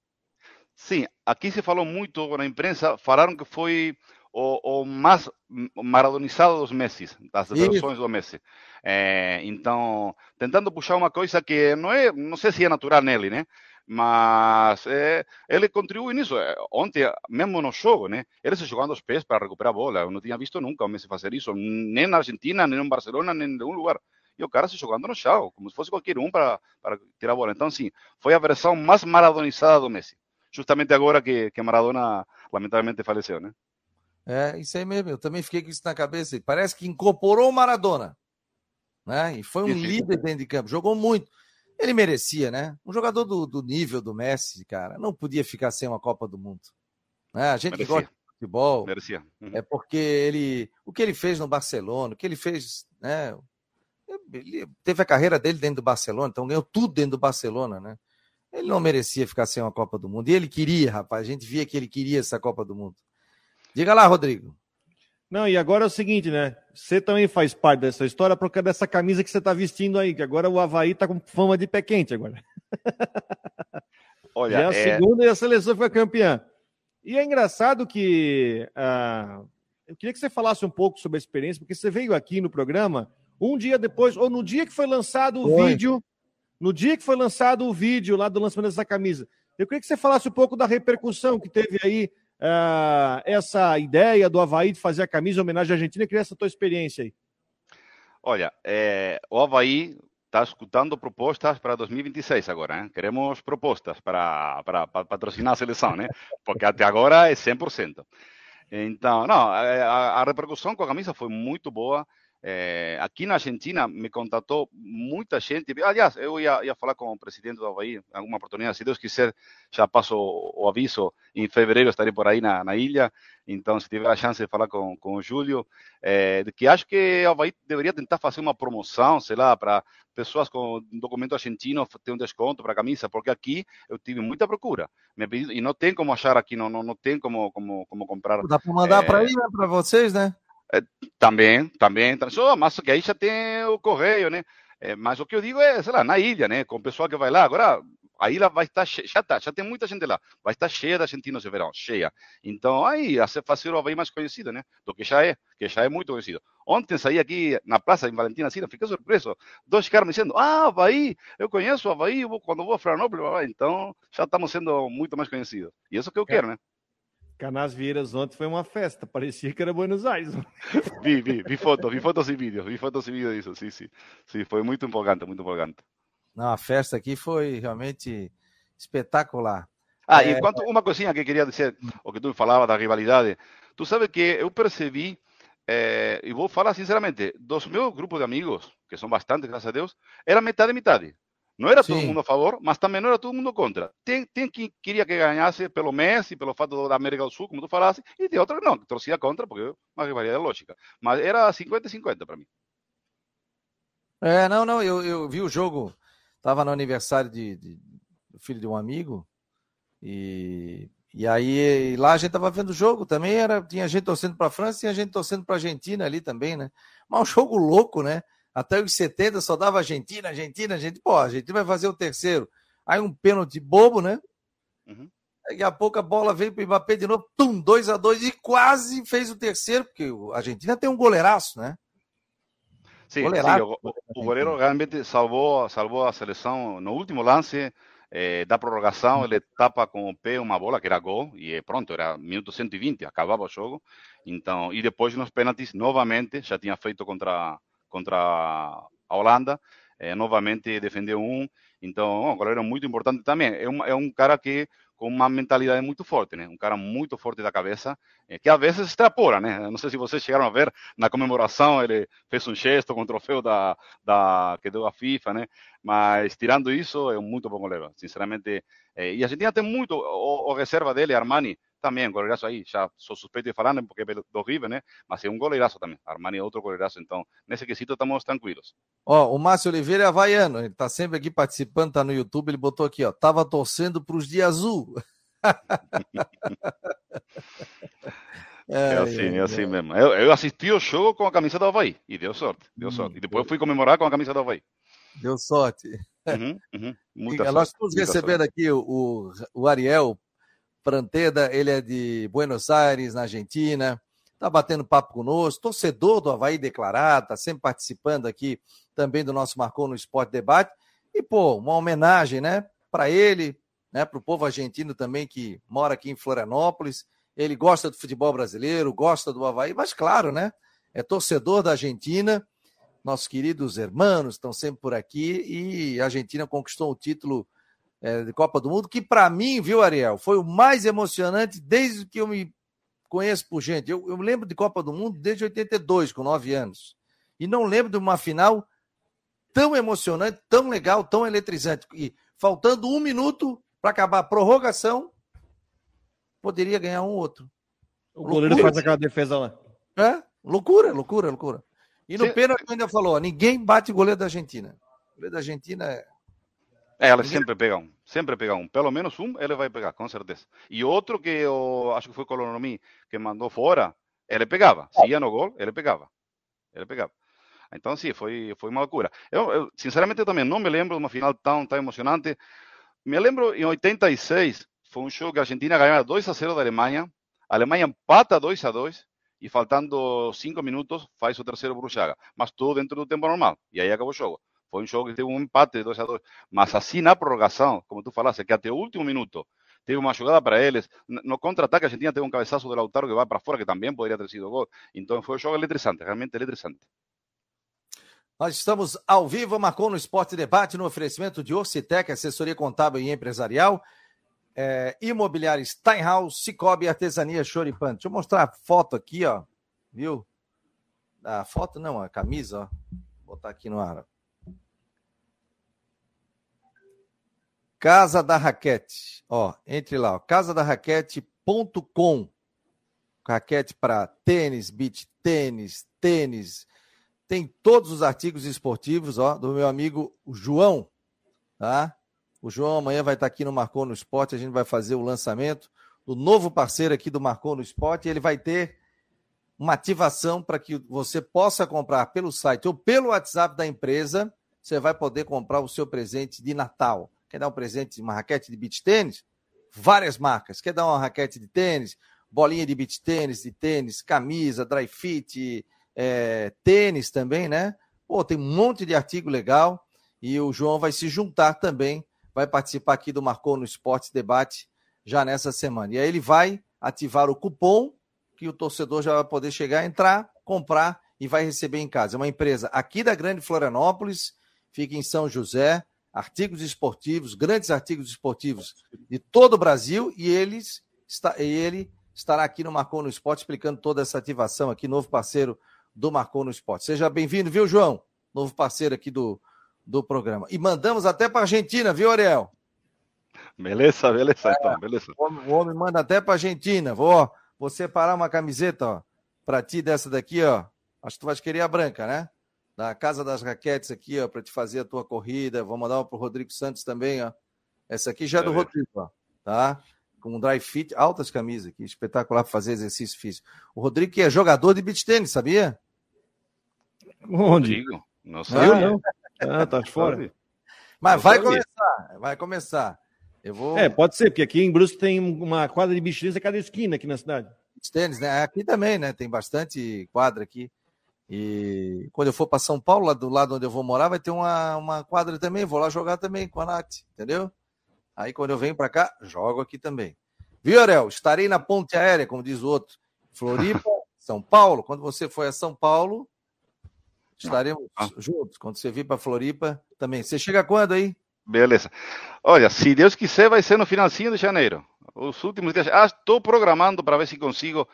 Sim, aqui se falou muito na imprensa, falaram que foi o, o mais maradonizado dos Messi, das versões do Messi. É, então, tentando puxar uma coisa que não é, não sei se é natural nele, né? Mas é, ele contribui nisso. Ontem, mesmo no jogo, né? Ele se jogando os pés para recuperar a bola. Eu não tinha visto nunca o Messi fazer isso, nem na Argentina, nem no Barcelona, nem em nenhum lugar. E o cara se jogando no chão, como se fosse qualquer um para, para tirar a bola. Então, sim, foi a versão mais maradonizada do Messi. Justamente agora que, que Maradona, lamentavelmente, faleceu, né? É, isso aí mesmo. Eu também fiquei com isso na cabeça. Parece que incorporou o Maradona. Né? E foi um líder dentro de campo. Jogou muito. Ele merecia, né? Um jogador do, do nível do Messi, cara, não podia ficar sem uma Copa do Mundo. Né? A gente merecia. gosta de futebol. Merecia. Uhum. É porque ele. O que ele fez no Barcelona, o que ele fez, né? Ele teve a carreira dele dentro do Barcelona, então ganhou tudo dentro do Barcelona, né? Ele não merecia ficar sem uma Copa do Mundo. E ele queria, rapaz. A gente via que ele queria essa Copa do Mundo. Diga lá, Rodrigo. Não, e agora é o seguinte, né? Você também faz parte dessa história por causa dessa camisa que você está vestindo aí, que agora o Havaí está com fama de pé quente agora. Olha, Já é a é... segunda e a seleção foi campeã. E é engraçado que ah, eu queria que você falasse um pouco sobre a experiência, porque você veio aqui no programa um dia depois, ou no dia que foi lançado o Oi. vídeo, no dia que foi lançado o vídeo lá do lançamento dessa camisa. Eu queria que você falasse um pouco da repercussão que teve aí uh, essa ideia do Havaí de fazer a camisa em homenagem à Argentina. Eu queria essa tua experiência aí. Olha, é, o Havaí está escutando propostas para 2026 agora. Hein? Queremos propostas para, para, para patrocinar a seleção, né? porque até agora é 100%. Então, não, a, a repercussão com a camisa foi muito boa. É, aqui na Argentina me contatou muita gente. Aliás, eu ia, ia falar com o presidente do Havaí alguma oportunidade. Se Deus quiser, já passo o aviso. Em fevereiro estarei por aí na, na ilha. Então, se tiver a chance de falar com, com o Júlio, é, que acho que o Havaí deveria tentar fazer uma promoção, sei lá, para pessoas com documento argentino ter um desconto para a camisa, porque aqui eu tive muita procura. E não tem como achar aqui, não, não, não tem como, como, como comprar. Dá para mandar é, para aí, né, para vocês, né? É, também, também, só, mas que aí já tem o correio, né? É, mas o que eu digo é, sei lá, na ilha, né? Com o pessoal que vai lá. Agora, a ilha vai estar cheia, já está, já tem muita gente lá. Vai estar cheia de argentinos de verão, cheia. Então, aí, a fazer o Havaí mais conhecido, né? Do que já é, que já é muito conhecido. Ontem saí aqui na praça em Valentina Sina, fiquei surpreso. Dois caras me dizendo, ah, Havaí, eu conheço o Havaí quando vou a Florianópolis. Então, já estamos sendo muito mais conhecidos. E isso que eu quero, né? Canasvieiras ontem foi uma festa, parecia que era Buenos Aires. vi, vi, vi fotos, vi fotos e vídeos, vi fotos e vídeos disso, sim, sim. Sim, foi muito empolgante, muito empolgante. Não, a festa aqui foi realmente espetacular. Ah, é... e quanto uma coisinha que queria dizer, o que tu falava da rivalidade, tu sabe que eu percebi, é, e vou falar sinceramente, dos meus grupos de amigos, que são bastante, graças a Deus, era metade metade. Não era todo mundo a favor, mas também não era todo mundo contra. Tem, tem quem queria que ganhasse pelo Messi, pelo fato da América do Sul, como tu falaste, e tem outros que não, que torcia contra, porque é uma rivalidade lógica. Mas era 50 50 para mim. É, não, não, eu, eu vi o jogo, estava no aniversário de, de, do filho de um amigo, e, e aí lá a gente estava vendo o jogo também, era, tinha gente torcendo para a França, tinha gente torcendo para a Argentina ali também, né? Mas um jogo louco, né? Até os 70 só dava Argentina, Argentina, Argentina. Pô, a Argentina vai fazer o terceiro. Aí um pênalti bobo, né? Uhum. Daqui a pouco a bola veio para o Mbappé de novo, tum, 2 a 2 e quase fez o terceiro, porque a Argentina tem um goleiraço, né? Sim, goleiraço. sim o, o, goleiro realmente salvou, salvou a seleção no último lance eh, da prorrogação. Ele tapa com o pé uma bola que era gol e pronto, era minuto 120, acabava o jogo. Então, e depois nos pênaltis, novamente, já tinha feito contra contra a Holanda, é, novamente defendeu um. Então, um goleiro muito importante também. É um, é um cara que com uma mentalidade muito forte, né? Um cara muito forte da cabeça, é, que às vezes extrapola, né? Não sei se vocês chegaram a ver na comemoração, ele fez um gesto com o troféu da, da que deu a FIFA, né? Mas tirando isso, é um muito bom goleiro, sinceramente. É, e a Argentina tem muito, o, o reserva dele, Armani, também, goleiraço aí, já sou suspeito de falar, né, porque é do River, né? Mas é um goleiraço também. Armani é outro goleiraço, então, nesse quesito estamos tranquilos. Ó, o Márcio Oliveira é havaiano, ele tá sempre aqui participando, tá no YouTube, ele botou aqui, ó, tava torcendo pros de azul. É, é assim, é assim mesmo. Eu, eu, assisti o jogo com a camisa do Havaí e deu sorte, deu sorte. E depois fui comemorar com a camisa do Havaí. Deu sorte. Uhum, uhum, e, nós estamos recebendo sorte. aqui o, o Ariel Pranteda, ele é de Buenos Aires, na Argentina, está batendo papo conosco, torcedor do Havaí declarado, está sempre participando aqui também do nosso Marcou no Esporte Debate. E, pô, uma homenagem, né, para ele, né, para o povo argentino também que mora aqui em Florianópolis. Ele gosta do futebol brasileiro, gosta do Havaí, mas claro, né, é torcedor da Argentina. Nossos queridos irmãos estão sempre por aqui e a Argentina conquistou o título é, de Copa do Mundo, que para mim, viu, Ariel, foi o mais emocionante desde que eu me conheço por gente. Eu, eu lembro de Copa do Mundo desde 82, com nove anos. E não lembro de uma final tão emocionante, tão legal, tão eletrizante. E faltando um minuto para acabar a prorrogação, poderia ganhar um outro. O loucura. goleiro faz aquela defesa lá. É? Loucura, loucura, loucura. E no pênalti ainda falou: ninguém bate o goleiro da Argentina. O goleiro da Argentina é é, elas sempre pegam, sempre pegam. Pelo menos um ele vai pegar, com certeza. E outro que eu acho que foi Colonomi que mandou fora, ele pegava. Se ia no gol, ele pegava. Ele pegava. Então, sim, foi, foi uma loucura. Eu, eu, sinceramente, também não me lembro de uma final tão, tão emocionante. Me lembro em 86, foi um jogo que a Argentina ganhava 2 a 0 da Alemanha. A Alemanha empata 2 a 2 e faltando cinco minutos faz o terceiro Bruxaga. Mas tudo dentro do tempo normal. E aí acabou o jogo. Foi um jogo que teve um empate de 2 a 2 Mas assim na prorrogação, como tu falaste, que até o último minuto teve uma jogada para eles. No contra-ataque, a Argentina teve um cabeçazo do Lautaro que vai para fora, que também poderia ter sido gol. Então foi um jogo eletrizante, realmente eletrizante. Nós estamos ao vivo, marcou no Esporte Debate, no oferecimento de Orcitec, assessoria contábil e empresarial, é, imobiliária Steinhaus, Cicobi, Artesania Choripan. Deixa eu mostrar a foto aqui, ó, viu? A foto não, a camisa, ó. Vou botar aqui no ar. Casa da Raquete, ó, entre lá, ó, casadarraquete.com. Raquete para tênis, beach tênis, tênis, tem todos os artigos esportivos, ó, do meu amigo João, tá? O João amanhã vai estar aqui no Marcou no Esporte, a gente vai fazer o lançamento do novo parceiro aqui do Marcou no Esporte, ele vai ter uma ativação para que você possa comprar pelo site ou pelo WhatsApp da empresa, você vai poder comprar o seu presente de Natal. Quer dar um presente uma raquete de beach tênis? Várias marcas. Quer dar uma raquete de tênis, bolinha de beach tênis, de tênis, camisa, dry fit, é, tênis também, né? Pô, tem um monte de artigo legal e o João vai se juntar também, vai participar aqui do Marcou no Esporte Debate já nessa semana. E aí ele vai ativar o cupom que o torcedor já vai poder chegar, entrar, comprar e vai receber em casa. É uma empresa aqui da Grande Florianópolis, fica em São José, artigos esportivos, grandes artigos esportivos de todo o Brasil e eles está, ele estará aqui no Marcou no Esporte explicando toda essa ativação aqui, novo parceiro do Marcou no Esporte. Seja bem-vindo, viu, João? Novo parceiro aqui do, do programa. E mandamos até para a Argentina, viu, Ariel? Beleza, beleza, então, é, beleza. O homem, o homem manda até para a Argentina. Vou, vou separar uma camiseta, ó, para ti dessa daqui, ó. Acho que tu vai querer a branca, né? Da Casa das Raquetes aqui, ó, para te fazer a tua corrida. Vou mandar uma pro Rodrigo Santos também, ó. Essa aqui já é do Rodrigo, ó, tá? Com um dry fit, altas camisas aqui, espetacular para fazer exercício físico. O Rodrigo que é jogador de beach tênis, sabia? Onde? Digo, não sei. Eu não. Ah, tá fora. Mas vai começar, vai começar. Eu vou... É, pode ser, porque aqui em Brusque tem uma quadra de beach a cada esquina aqui na cidade. Tênis, né? Aqui também, né? Tem bastante quadra aqui. E quando eu for para São Paulo, lá do lado onde eu vou morar, vai ter uma, uma quadra também. Vou lá jogar também com a Nath, entendeu? Aí quando eu venho para cá, jogo aqui também. Viu, Ariel? Estarei na ponte aérea, como diz o outro. Floripa, São Paulo. Quando você for a São Paulo, Estaremos ah. juntos. Quando você vir para Floripa também. Você chega quando aí? Beleza. Olha, se Deus quiser, vai ser no finalzinho de janeiro. Os últimos dias. Ah, estou programando para ver se consigo.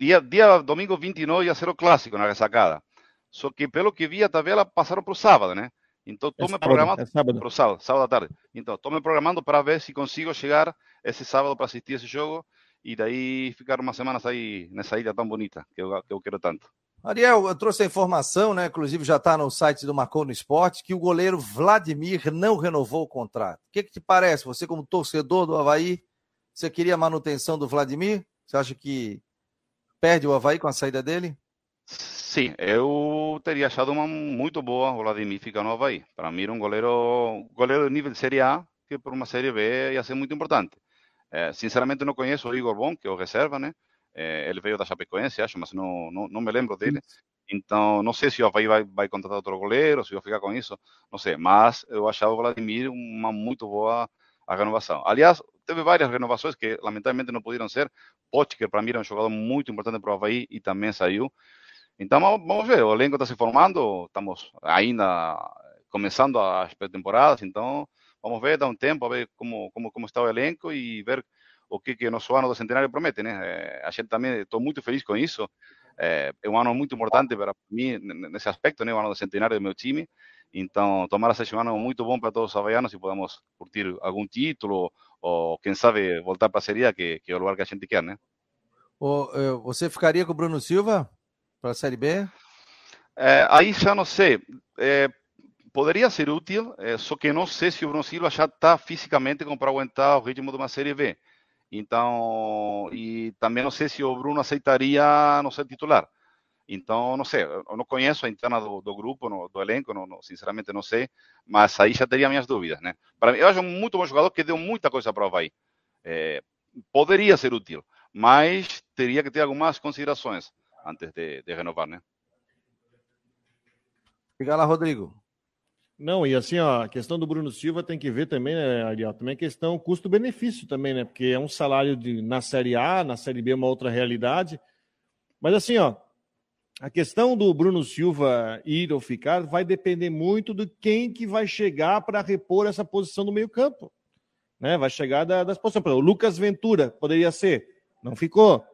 Dia, dia domingo 29 ia ser o clássico na ressacada. Só que, pelo que vi, a tabela passaram para o sábado, né? Então, estou é me programando é para o sábado, sábado à tarde. Então, estou me programando para ver se consigo chegar esse sábado para assistir esse jogo e daí ficar umas semanas aí nessa ilha tão bonita que eu, que eu quero tanto. Ariel, eu trouxe a informação, né? Inclusive já está no site do Marcou no Esporte, que o goleiro Vladimir não renovou o contrato. O que, que te parece? Você, como torcedor do Havaí, você queria a manutenção do Vladimir? Você acha que perde o Havaí com a saída dele? Sim, eu teria achado uma muito boa o Vladimir ficar no Havaí. Para mim, um goleiro, goleiro de nível de Série A, que por uma Série B ia ser muito importante. É, sinceramente, não conheço o Igor Bon, que é o reserva, né? É, ele veio da Chapecoense, acho, mas não, não, não me lembro dele. Então, não sei se o Havaí vai, vai contratar outro goleiro, se vai ficar com isso, não sei. Mas eu achava o Vladimir uma muito boa a renovação. Aliás, teve várias renovações que lamentavelmente não puderam ser. Potker, para mim, era um jogador muito importante para o Havaí e também saiu. Então, vamos ver, o elenco está se formando, estamos ainda começando as pré-temporadas, então vamos ver, dá um tempo, a ver como, como, como está o elenco e ver o que, que o nosso ano do centenário promete, né? É, a gente também, estou muito feliz com isso. É, é um ano muito importante para mim nesse aspecto, né? O ano do centenário do meu time. Então, tomara um ano muito bom para todos os havaianos e podamos curtir algum título ou, quem sabe, voltar para a Série A, que, que é o lugar que a gente quer, né? você ficaria com o Bruno Silva para a Série B? É, aí já não sei. É, poderia ser útil, é, só que não sei se o Bruno Silva já está fisicamente para aguentar o ritmo de uma Série B. Então, e também não sei se o Bruno aceitaria não ser titular. Então, não sei, eu não conheço a interna do, do grupo, no, do elenco, não, não, sinceramente não sei, mas aí já teria minhas dúvidas, né? Para mim, eu acho um muito bom jogador que deu muita coisa para o Havaí. É, poderia ser útil, mas teria que ter algumas considerações. antes de, de renovar, né? Fica lá, Rodrigo. Não, e assim, ó, a questão do Bruno Silva tem que ver também, né, Ariel? Também a questão custo-benefício também, né? Porque é um salário de, na Série A, na Série B é uma outra realidade. Mas assim, ó, a questão do Bruno Silva ir ou ficar vai depender muito de quem que vai chegar para repor essa posição no meio-campo. Né? Vai chegar da, das posições. O Lucas Ventura poderia ser, não ficou.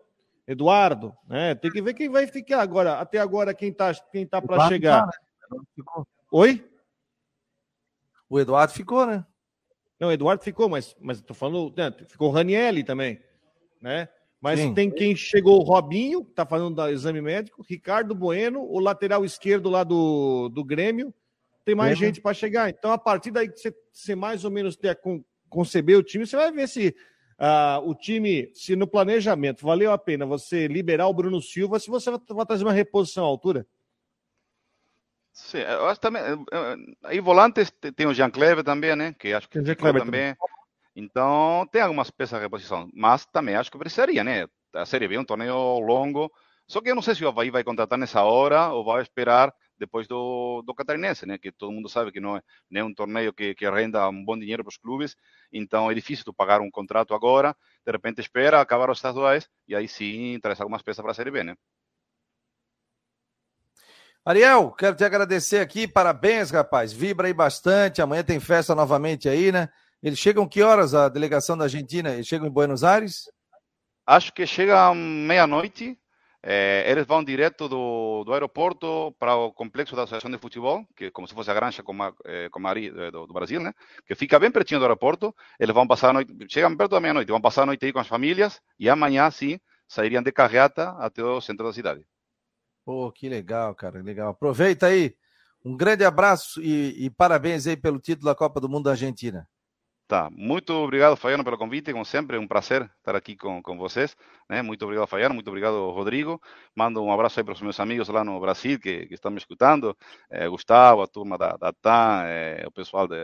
Eduardo, né? Tem que ver quem vai ficar agora. Até agora, quem tá, quem tá para chegar. Tá, né? Oi? O Eduardo ficou, né? Não, o Eduardo ficou, mas, mas tô falando, né, ficou o Ranielli também, né? Mas Sim. tem quem chegou, o Robinho, tá fazendo o exame médico, Ricardo Bueno, o lateral esquerdo lá do, do Grêmio, tem mais gente para chegar. Então, a partir daí que você, você mais ou menos ter, con, conceber o time, você vai ver se uh, o time, se no planejamento valeu a pena você liberar o Bruno Silva, se você vai, vai trazer uma reposição à altura. Sim, eu acho também. Aí volantes tem o Jean Cleber também, né? Que acho que Jean Cleber também. também. Então tem algumas peças de reposição, mas também acho que precisaria, né? A Série B é um torneio longo. Só que eu não sei se o Havaí vai contratar nessa hora ou vai esperar depois do, do Catarinense, né? Que todo mundo sabe que não é, não é um torneio que, que renda um bom dinheiro para os clubes. Então é difícil tu pagar um contrato agora. De repente espera acabar os estaduais e aí sim traz algumas peças para a Série B, né? Ariel, quero te agradecer aqui, parabéns, rapaz. Vibra aí bastante. Amanhã tem festa novamente aí, né? Eles chegam que horas a delegação da Argentina? Eles chegam em Buenos Aires? Acho que chega meia-noite. É, eles vão direto do, do aeroporto para o complexo da Associação de Futebol, que é como se fosse a granja com a, é, com a do, do, Brasil, né? Que fica bem pertinho do aeroporto. Eles vão passar a noite, chegam perto da meia-noite, vão passar a noite aí com as famílias e amanhã sim sairiam de carreata até o centro da cidade. Pô, que legal, cara, legal. Aproveita aí. Um grande abraço e, e parabéns aí pelo título da Copa do Mundo da Argentina. Tá, muito obrigado, Faiano, pelo convite. Como sempre, um prazer estar aqui com, com vocês. Né? Muito obrigado, Faiano. Muito obrigado, Rodrigo. Mando um abraço aí para os meus amigos lá no Brasil que, que estão me escutando. É, Gustavo, a turma da, da TAM, é, o pessoal de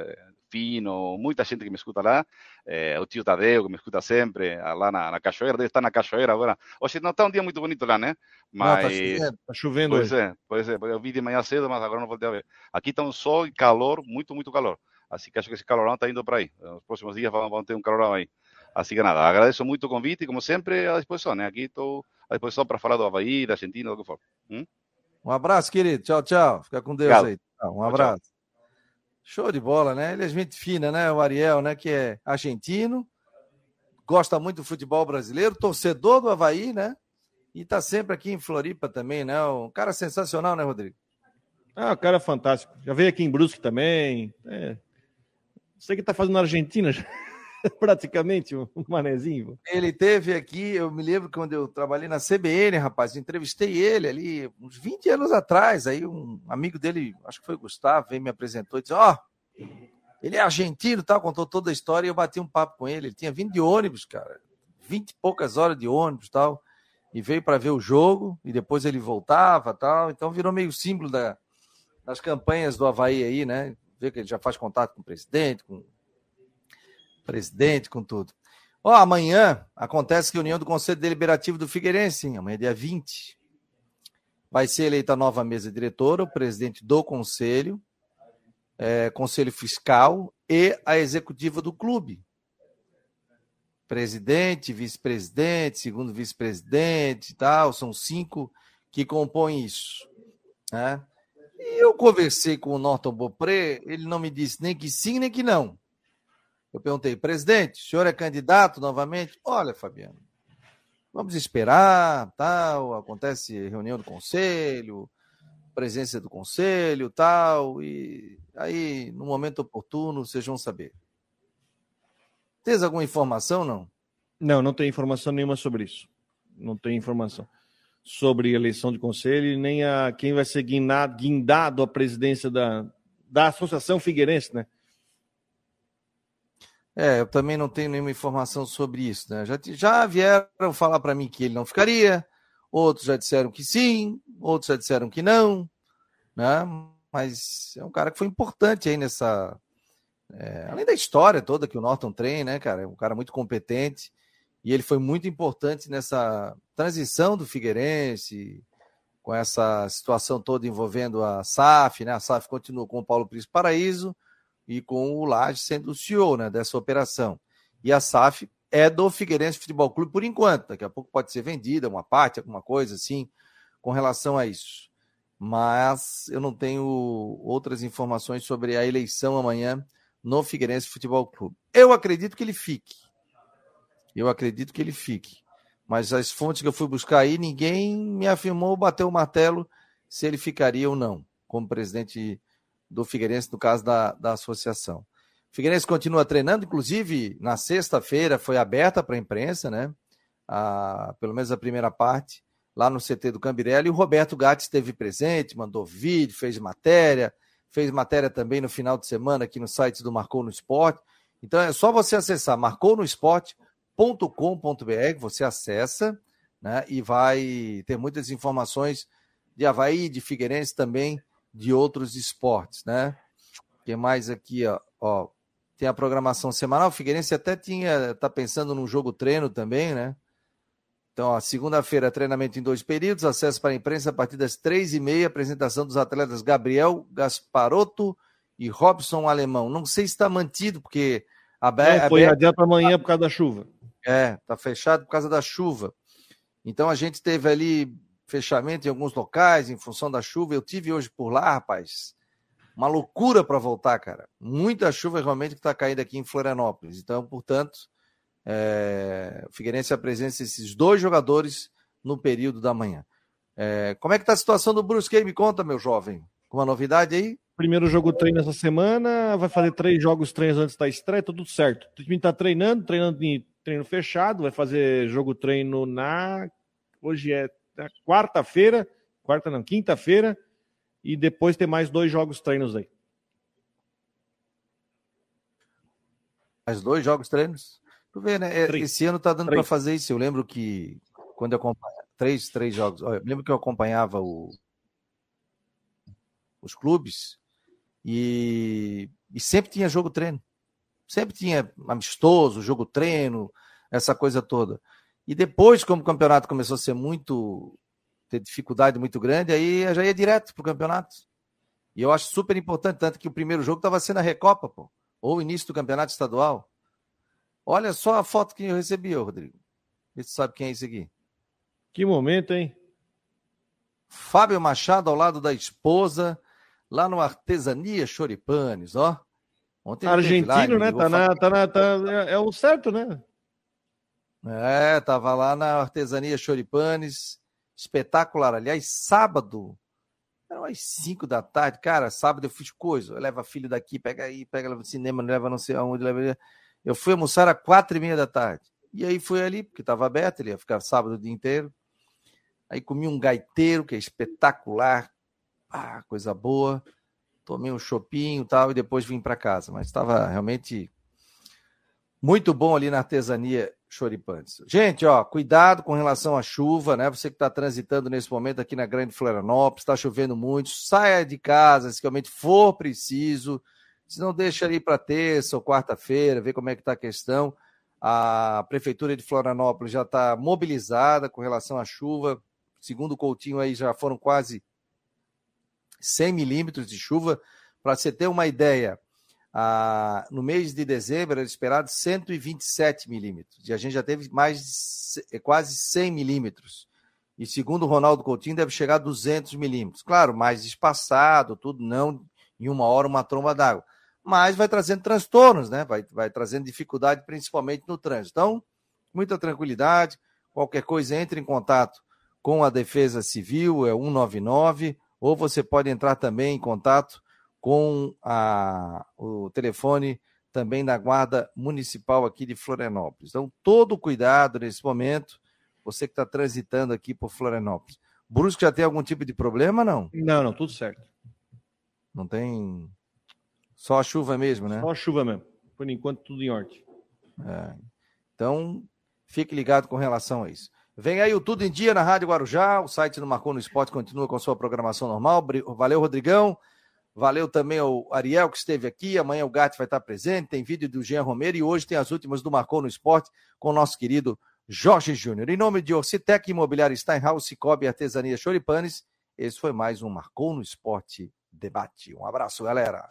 Fino, muita gente que me escuta lá. É, o tio Tadeu, que me escuta sempre, lá na, na Cachoeira. Deve estar na Cachoeira agora. Hoje não está um dia muito bonito lá, né? Mas. Não, tá chovendo, tá chovendo pois é, pois é. Eu vi de manhã cedo, mas agora não voltei a ver. Aqui está um sol e calor, muito, muito calor. Así que acho que ese calorão está indo para ahí. En los próximos días vamos a tener un calorão ahí. Así que nada, agradeço muito o convite e, como sempre, à disposição, né? Aqui estou à disposição para falar do Havaí, da Argentina, do que for. Hum? Um abraço, querido. Tchau, tchau. Fica com Deus Obrigado. aí. Um abraço. Tchau. Show de bola, né? Ele é gente fina, né? O Ariel, né? Que é argentino, gosta muito do futebol brasileiro, torcedor do Havaí, né? E tá sempre aqui em Floripa também, né? Um cara sensacional, né, Rodrigo? Ah, o cara é fantástico. Já veio aqui em Brusque também. É, você que está fazendo na Argentina, praticamente, um manezinho. Ele teve aqui, eu me lembro quando eu trabalhei na CBN, rapaz, entrevistei ele ali uns 20 anos atrás. Aí um amigo dele, acho que foi o Gustavo, veio me apresentou e disse: Ó, oh, ele é argentino, tá? contou toda a história e eu bati um papo com ele. Ele tinha vindo de ônibus, cara, 20 e poucas horas de ônibus tal. E veio para ver o jogo e depois ele voltava tal. Então virou meio símbolo da, das campanhas do Havaí aí, né? Vê que ele já faz contato com o presidente, com presidente, com tudo. Ó, amanhã acontece reunião do Conselho Deliberativo do Figueirense, sim, amanhã é dia 20. Vai ser eleita a nova mesa diretora, o presidente do conselho, é, conselho fiscal e a executiva do clube. Presidente, vice-presidente, segundo vice-presidente e tal, são cinco que compõem isso. Né? E eu conversei com o Norton Bopré, ele não me disse nem que sim, nem que não. Eu perguntei, presidente, o senhor é candidato novamente? Olha, Fabiano, vamos esperar, tal, acontece reunião do conselho, presença do conselho, tal, e aí, no momento oportuno, vocês vão saber. Tens alguma informação, não? Não, não tem informação nenhuma sobre isso. Não tem informação sobre eleição de conselho, nem a quem vai ser guindado, guindado a presidência da, da Associação Figueirense, né? É, eu também não tenho nenhuma informação sobre isso, né? Já, já vieram falar para mim que ele não ficaria, outros já disseram que sim, outros já disseram que não, né? Mas é um cara que foi importante aí nessa. É, além da história toda que o Norton tem, né, cara? É um cara muito competente e ele foi muito importante nessa transição do Figueirense, com essa situação toda envolvendo a SAF, né? A SAF continua com o Paulo Príncipe Paraíso e com o Laje sendo o CEO né, dessa operação. E a SAF é do Figueirense Futebol Clube por enquanto. Daqui a pouco pode ser vendida uma parte, alguma coisa assim, com relação a isso. Mas eu não tenho outras informações sobre a eleição amanhã no Figueirense Futebol Clube. Eu acredito que ele fique. Eu acredito que ele fique. Mas as fontes que eu fui buscar aí, ninguém me afirmou, bateu o martelo se ele ficaria ou não como presidente do Figueirense, no caso da, da associação. O Figueirense continua treinando, inclusive na sexta-feira foi aberta para a imprensa, né? A, pelo menos a primeira parte, lá no CT do Cambirela, e o Roberto Gatti esteve presente, mandou vídeo, fez matéria, fez matéria também no final de semana aqui no site do Marcou no Esporte. Então é só você acessar marcounoesporte.com.br, você acessa, né? E vai ter muitas informações de Havaí, de Figueirense também, de outros esportes, né? Tem mais aqui, ó, ó, tem a programação semanal. O Figueirense até tinha, tá pensando num jogo treino também, né? Então, segunda-feira, treinamento em dois períodos, acesso para a imprensa a partir das três e meia, apresentação dos atletas Gabriel Gasparotto e Robson Alemão. Não sei se está mantido, porque a Não, foi adiante amanhã por causa da chuva. É, tá fechado por causa da chuva. Então a gente teve ali fechamento em alguns locais em função da chuva. Eu tive hoje por lá, rapaz, uma loucura para voltar, cara. Muita chuva realmente que está caindo aqui em Florianópolis. Então, portanto, é... o Figueirense apresenta esses dois jogadores no período da manhã. É... Como é que está a situação do Brusque? Me conta, meu jovem. Uma novidade aí? Primeiro jogo treino essa semana, vai fazer três jogos treinos antes da estreia, tudo certo. O time está treinando, treinando em treino fechado, vai fazer jogo treino na. Hoje é quarta-feira, quarta não, quinta-feira, e depois tem mais dois jogos treinos aí. Mais dois jogos treinos? Tu vê, né? É, três. Esse ano tá dando para fazer isso. Eu lembro que quando eu acompanhava três, três jogos. Eu lembro que eu acompanhava o, os clubes e, e sempre tinha jogo treino. Sempre tinha amistoso, jogo treino, essa coisa toda. E depois, como o campeonato começou a ser muito. ter dificuldade muito grande, aí já ia direto para o campeonato. E eu acho super importante, tanto que o primeiro jogo estava sendo a Recopa, pô, ou o início do campeonato estadual. Olha só a foto que eu recebi, Rodrigo. Vê se sabe quem é esse aqui. Que momento, hein? Fábio Machado ao lado da esposa, lá no Artesania Choripanes, ó. Ontem Argentino, né? Tá na, tá na, tá, é, é o certo, né? É, tava lá na Artesania Choripanes, espetacular. Aliás, sábado, eram às 5 da tarde, cara, sábado eu fiz coisa, leva filho daqui, pega aí, pega leva no cinema, leva não sei aonde, leva... Eu fui almoçar às quatro e meia da tarde. E aí fui ali, porque estava aberto, ele ia ficar sábado o dia inteiro. Aí comi um gaiteiro, que é espetacular. Ah, coisa boa. Tomei um chopinho e tal, e depois vim para casa. Mas estava realmente muito bom ali na artesania choripantes. Gente, ó, cuidado com relação à chuva, né? Você que está transitando nesse momento aqui na Grande Florianópolis, está chovendo muito, saia de casa se realmente for preciso. Se não, deixa ali para terça ou quarta-feira, ver como é que está a questão. A Prefeitura de Florianópolis já está mobilizada com relação à chuva. Segundo o Coutinho, aí já foram quase 100 milímetros de chuva. Para você ter uma ideia, ah, no mês de dezembro era esperado 127 milímetros, e a gente já teve mais de, quase 100 milímetros. E segundo o Ronaldo Coutinho, deve chegar a 200 milímetros. Claro, mais espaçado, tudo, não em uma hora uma tromba d'água. Mas vai trazendo transtornos, né? Vai, vai trazendo dificuldade, principalmente no trânsito. Então, muita tranquilidade. Qualquer coisa, entre em contato com a Defesa Civil, é 199, ou você pode entrar também em contato com a, o telefone também da Guarda Municipal aqui de Florianópolis. Então, todo cuidado nesse momento, você que está transitando aqui por Florianópolis. Brusque já tem algum tipo de problema, não? Não, não, tudo certo. Não tem. Só a chuva mesmo, né? Só a chuva mesmo. Por enquanto, tudo em ordem. É. Então, fique ligado com relação a isso. Vem aí o Tudo em Dia na Rádio Guarujá. O site do Marcou no Esporte continua com a sua programação normal. Valeu, Rodrigão. Valeu também ao Ariel que esteve aqui. Amanhã o Gatti vai estar presente. Tem vídeo do Jean Romero e hoje tem as últimas do Marcou no Esporte com o nosso querido Jorge Júnior. Em nome de Orcitec Imobiliário Steinhaus, Cicobi Artesania Choripanes Esse foi mais um Marcou no Esporte Debate. Um abraço, galera.